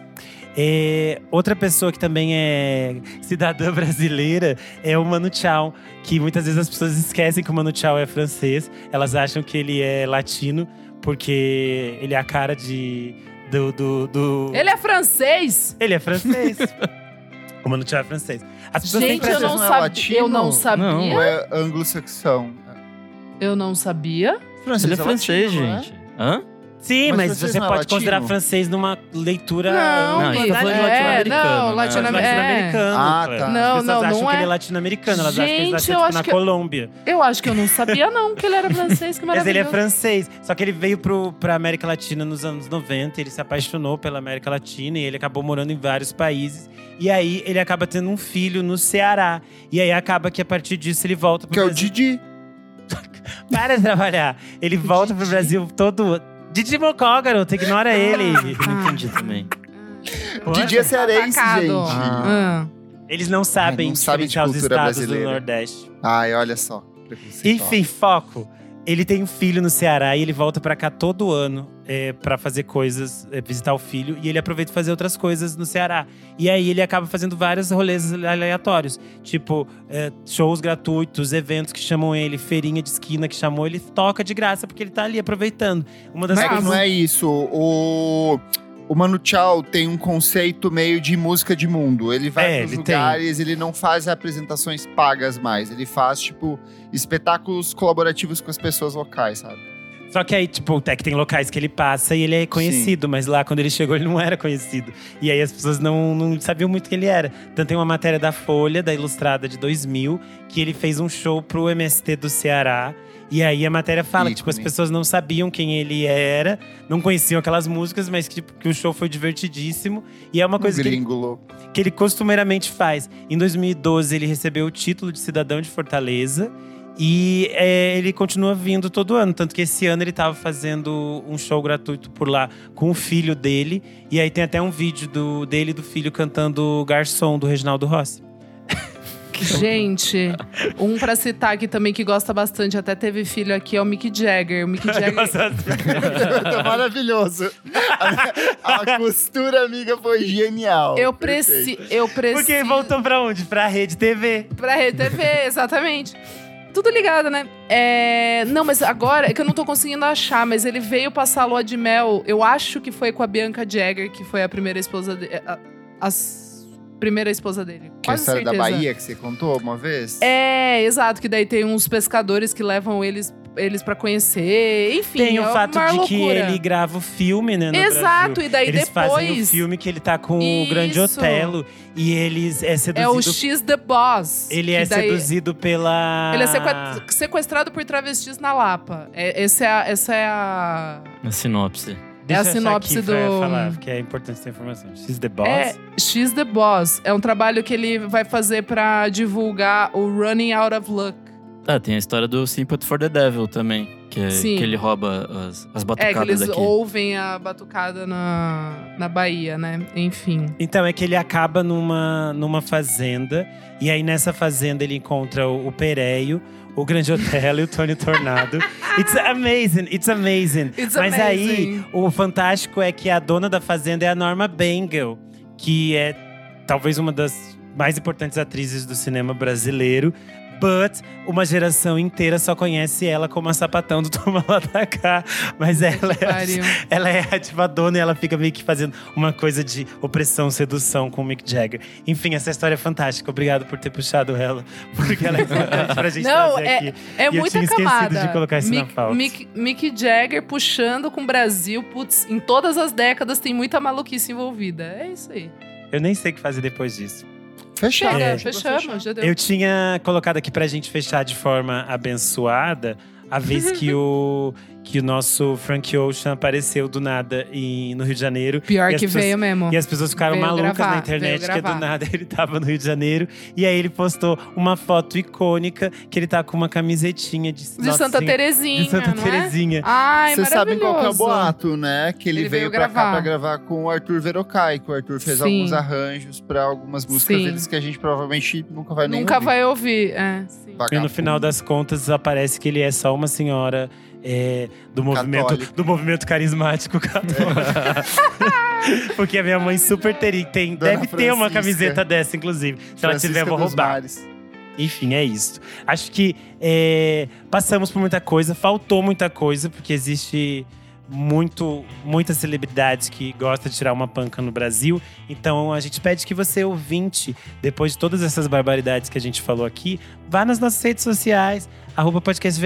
[SPEAKER 1] É, outra pessoa que também é cidadã <laughs> brasileira é o Mano Chao, que muitas vezes as pessoas esquecem que o Mano Chao é francês. Elas acham que ele é latino, porque ele é a cara de. Do, do, do-
[SPEAKER 3] Ele é francês?
[SPEAKER 1] Ele é francês. <laughs> o Mano Chao é francês. As pessoas
[SPEAKER 3] Gente,
[SPEAKER 1] sempre
[SPEAKER 3] eu não,
[SPEAKER 2] não é latino?
[SPEAKER 3] Eu não sabia.
[SPEAKER 4] Não.
[SPEAKER 2] É anglo-saxão?
[SPEAKER 3] Eu não sabia.
[SPEAKER 2] Francês
[SPEAKER 4] Ele é francês,
[SPEAKER 2] latino, é?
[SPEAKER 4] gente. Hã?
[SPEAKER 1] Sim,
[SPEAKER 2] Mas
[SPEAKER 1] mas, você
[SPEAKER 2] não é
[SPEAKER 1] pode
[SPEAKER 2] latino?
[SPEAKER 1] considerar francês numa leitura.
[SPEAKER 3] Não,
[SPEAKER 4] Não, a gente
[SPEAKER 3] Gui,
[SPEAKER 4] tá falando de
[SPEAKER 3] é,
[SPEAKER 4] latino-americano,
[SPEAKER 3] Não,
[SPEAKER 4] né?
[SPEAKER 3] latino- é.
[SPEAKER 1] latino-americano.
[SPEAKER 2] Ah, tá.
[SPEAKER 1] As
[SPEAKER 3] Não,
[SPEAKER 1] pessoas
[SPEAKER 3] não,
[SPEAKER 1] acham
[SPEAKER 3] não
[SPEAKER 1] que
[SPEAKER 3] é.
[SPEAKER 1] ele é latino-americano. Elas acham que ele nasceu
[SPEAKER 3] eu
[SPEAKER 1] tipo, na
[SPEAKER 3] que-
[SPEAKER 1] Colômbia.
[SPEAKER 3] Eu acho que eu não sabia, não, que ele era <laughs> francês. Que
[SPEAKER 1] Mas ele é
[SPEAKER 3] maravilhoso.
[SPEAKER 1] francês. Só que ele veio pro, pra América Latina nos anos 90. Ele se apaixonou pela América Latina e ele acabou morando em vários países. E aí ele acaba tendo um filho no Ceará. E aí acaba que a partir disso ele volta pro
[SPEAKER 2] Que é o
[SPEAKER 1] Brasil.
[SPEAKER 2] Didi. <laughs>
[SPEAKER 1] Para de trabalhar. Ele volta pro. Brasil todo. Didi Mocó, garoto, ignora ele.
[SPEAKER 4] Não entendi também.
[SPEAKER 2] Didi é cearense,
[SPEAKER 3] Atacado.
[SPEAKER 2] gente.
[SPEAKER 3] Ah.
[SPEAKER 1] Eles não sabem
[SPEAKER 2] não sabem de
[SPEAKER 1] diferenciar os
[SPEAKER 2] cultura
[SPEAKER 1] estados
[SPEAKER 2] brasileira.
[SPEAKER 1] do Nordeste.
[SPEAKER 2] Ai, olha só.
[SPEAKER 1] Enfim, foco. Ele tem um filho no Ceará e ele volta pra cá todo ano é, para fazer coisas, é, visitar o filho. E ele aproveita fazer outras coisas no Ceará. E aí ele acaba fazendo vários rolês aleatórios. Tipo, é, shows gratuitos, eventos que chamam ele, feirinha de esquina que chamou, ele toca de graça, porque ele tá ali aproveitando. Uma das
[SPEAKER 2] Mas
[SPEAKER 1] coisas.
[SPEAKER 2] não é isso. O, o Mano Chao tem um conceito meio de música de mundo. Ele vai
[SPEAKER 1] É,
[SPEAKER 2] pros
[SPEAKER 1] ele tem.
[SPEAKER 2] lugares, ele não faz apresentações pagas mais. Ele faz, tipo, espetáculos colaborativos com as pessoas locais, sabe?
[SPEAKER 1] Só que aí, tipo, até que tem locais que ele passa e ele é conhecido, mas lá quando ele chegou ele não era conhecido. E aí as pessoas não, não sabiam muito quem ele era. Então tem uma matéria da Folha, da Ilustrada de 2000, que ele fez um show pro MST do Ceará. E aí a matéria fala que tipo, as pessoas não sabiam quem ele era, não conheciam aquelas músicas, mas que, tipo, que o show foi divertidíssimo. E é uma
[SPEAKER 2] Um
[SPEAKER 1] coisa que ele que ele costumeiramente faz. Em 2012, ele recebeu o título de cidadão de Fortaleza. E é, ele continua vindo todo ano. Tanto que esse ano ele estava fazendo um show gratuito por lá com o filho dele. E aí tem até um vídeo do, dele e do filho cantando Garçom, do Reginaldo Rossi. <laughs>
[SPEAKER 3] Gente, um pra citar aqui também que gosta bastante, até teve filho aqui, é o Mick Jagger. O Mick <laughs> Jagger.
[SPEAKER 2] Tá maravilhoso. A, a costura amiga foi genial.
[SPEAKER 3] Eu preciso. Eu preciso.
[SPEAKER 1] Porque voltou pra onde? Pra Rede TV.
[SPEAKER 3] Pra Rede TV, exatamente. Tudo ligado, né? É... Não, mas agora é que eu não tô conseguindo achar, mas ele veio passar a lua de mel. Eu acho que foi com a Bianca Jagger, que foi a primeira esposa dele. A, as- primeira esposa dele.
[SPEAKER 2] Que é a história da
[SPEAKER 3] certeza.
[SPEAKER 2] Bahia que você contou uma vez?
[SPEAKER 3] É, exato, que daí tem uns pescadores que levam eles, eles para conhecer. Enfim,
[SPEAKER 1] Tem
[SPEAKER 3] é
[SPEAKER 1] o fato
[SPEAKER 3] uma
[SPEAKER 1] de que
[SPEAKER 3] loucura.
[SPEAKER 1] ele grava o filme, né? No
[SPEAKER 3] Exato,
[SPEAKER 1] Brasil.
[SPEAKER 3] e daí
[SPEAKER 1] Eles
[SPEAKER 3] depois.
[SPEAKER 1] fazem o filme que ele tá com o Grande
[SPEAKER 3] Isso.
[SPEAKER 1] Otelo. E eles é seduzido.
[SPEAKER 3] É o X The Boss.
[SPEAKER 1] Ele
[SPEAKER 3] que
[SPEAKER 1] é
[SPEAKER 3] daí-
[SPEAKER 1] seduzido pela.
[SPEAKER 3] Ele é sequestrado por travestis na Lapa. É, esse é a- essa é a.
[SPEAKER 4] Na sinopse.
[SPEAKER 1] Deixa
[SPEAKER 3] é a sinopse
[SPEAKER 1] aqui pra
[SPEAKER 3] do-
[SPEAKER 1] falar, porque é importante essa informação. X The Boss.
[SPEAKER 3] É X The Boss. É um trabalho que ele vai fazer pra divulgar o Running Out of Luck.
[SPEAKER 4] Ah, tem a história do Sympathy for the Devil também. Que, é-
[SPEAKER 3] Sim.
[SPEAKER 4] que ele rouba as, as
[SPEAKER 3] É, que
[SPEAKER 4] batucadas
[SPEAKER 3] eles
[SPEAKER 4] daqui.
[SPEAKER 3] ouvem a batucada na, na Bahia, né? Enfim.
[SPEAKER 1] Então é que ele acaba numa, numa fazenda. E aí nessa fazenda ele encontra o, o Pereio, o Grande Otelo e o Tony Tornado. <laughs> It's amazing, it's amazing.
[SPEAKER 3] It's
[SPEAKER 1] Mas aí
[SPEAKER 3] amazing.
[SPEAKER 1] o fantástico é que a dona da fazenda é a Norma Bengal, que é talvez uma das mais importantes atrizes do cinema brasileiro. But uma geração inteira só conhece ela como a sapatão do <laughs> Toma Lá da Cá. Mas ela é, ela é a dona e ela fica meio que fazendo uma coisa de opressão, sedução com o Mick Jagger. Enfim, essa história é fantástica. Obrigado por ter puxado ela, <laughs> porque ela é importante pra gente
[SPEAKER 3] Não,
[SPEAKER 1] trazer aqui.
[SPEAKER 3] É
[SPEAKER 1] eu tinha esquecido de colocar isso na
[SPEAKER 3] Mick,
[SPEAKER 1] pauta.
[SPEAKER 3] Mick, Mick Jagger puxando com o Brasil. Putz, em todas as décadas tem muita maluquice envolvida. É isso aí.
[SPEAKER 1] Eu nem sei o que fazer depois disso.
[SPEAKER 2] Fechado.
[SPEAKER 3] Chega,
[SPEAKER 1] É.
[SPEAKER 3] fechamos. Já deu.
[SPEAKER 1] Eu tinha colocado aqui pra gente fechar de forma abençoada a vez que o, que o nosso Frank Ocean apareceu do nada em, no Rio de Janeiro.
[SPEAKER 3] Pior que
[SPEAKER 1] pessoas-
[SPEAKER 3] veio mesmo.
[SPEAKER 1] E as pessoas ficaram
[SPEAKER 3] Veio
[SPEAKER 1] malucas
[SPEAKER 3] gravar,
[SPEAKER 1] na internet, que do nada ele tava no Rio de Janeiro. E aí ele postou uma foto icônica que ele tá com uma camisetinha de,
[SPEAKER 3] De
[SPEAKER 1] Nossa
[SPEAKER 3] Santa
[SPEAKER 1] Senhora-
[SPEAKER 3] Terezinha,
[SPEAKER 1] De Santa
[SPEAKER 3] não
[SPEAKER 1] Terezinha.
[SPEAKER 3] é? Ai,
[SPEAKER 2] Vocês sabem qual que é o boato, né? Que ele,
[SPEAKER 3] Ele
[SPEAKER 2] veio,
[SPEAKER 3] veio
[SPEAKER 2] pra cá
[SPEAKER 3] gravar.
[SPEAKER 2] pra gravar com o Arthur Verocai. Que o Arthur fez
[SPEAKER 3] Sim.
[SPEAKER 2] alguns arranjos pra algumas músicas
[SPEAKER 3] Sim.
[SPEAKER 2] deles que a gente provavelmente nunca vai nem
[SPEAKER 3] Nunca vai ouvir. É, sim.
[SPEAKER 1] E no final das contas aparece que ele é só uma senhora é, do movimento
[SPEAKER 2] Católica.
[SPEAKER 1] do movimento carismático católico. <laughs> Porque a minha mãe super teria, tem,
[SPEAKER 2] Dona
[SPEAKER 1] deve ter uma
[SPEAKER 2] Francisca.
[SPEAKER 1] camiseta dessa, inclusive. Se ela tiver, eu vou roubar.
[SPEAKER 2] Mares.
[SPEAKER 1] Enfim, é isso. Acho que é, passamos por muita coisa, faltou muita coisa, porque existe muito, muitas celebridades que gostam de tirar uma panca no Brasil. Então a gente pede que você, ouvinte, depois de todas essas barbaridades que a gente falou aqui, vá nas nossas redes sociais, arroba podcast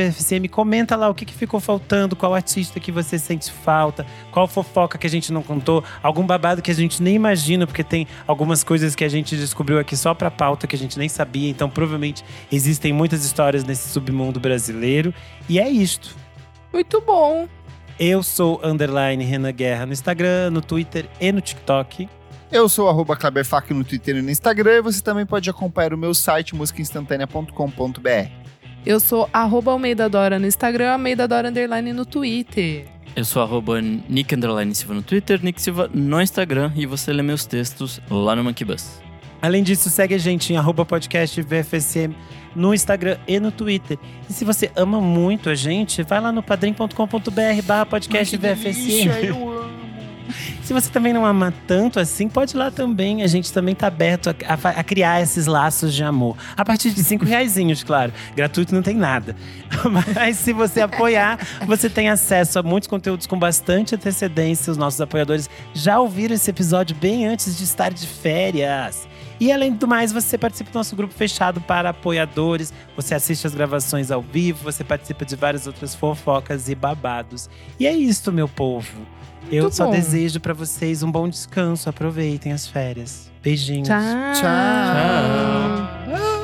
[SPEAKER 1] comenta lá o que, que ficou faltando, qual artista que você sente falta, qual fofoca que a gente não contou, algum babado que a gente nem imagina, porque tem algumas coisas que a gente descobriu aqui só pra pauta que a gente nem sabia. Então provavelmente existem muitas histórias nesse submundo brasileiro. E é isto.
[SPEAKER 3] Muito bom.
[SPEAKER 1] Eu sou underline Renan Guerra no Instagram, no Twitter e no TikTok.
[SPEAKER 2] Eu sou arroba Kleberfac no Twitter e no Instagram. E você também pode acompanhar o meu site musicainstantanea.com.br.
[SPEAKER 3] Eu sou arroba Almeida Dora no Instagram, Almeida Dora Underline no Twitter.
[SPEAKER 4] Eu sou arroba Nick Underline Silva no Twitter, Nick Silva no Instagram e você lê meus textos lá no Monkey Bus.
[SPEAKER 1] Além disso, segue a gente em arroba podcast VFSM no Instagram e no Twitter. E se você ama muito a gente, vai lá no padrim.com.br barra podcast VFSM.
[SPEAKER 2] eu amo.
[SPEAKER 1] Se você também não ama tanto assim, pode ir lá também. A gente também tá aberto a, a a criar esses laços de amor. A partir de cinco reaisinhos, claro. Gratuito não tem nada. <laughs> Mas se você apoiar, você tem acesso a muitos conteúdos com bastante antecedência. Os nossos apoiadores já ouviram esse episódio bem antes de estar de férias. E além do mais, você participa do nosso grupo fechado para apoiadores. Você assiste as gravações ao vivo, você participa de várias outras fofocas e babados. E é isso, meu povo. Eu
[SPEAKER 3] Muito
[SPEAKER 1] só
[SPEAKER 3] bom.
[SPEAKER 1] desejo para vocês um bom descanso. Aproveitem as férias. Beijinhos.
[SPEAKER 3] Tchau.
[SPEAKER 2] Tchau.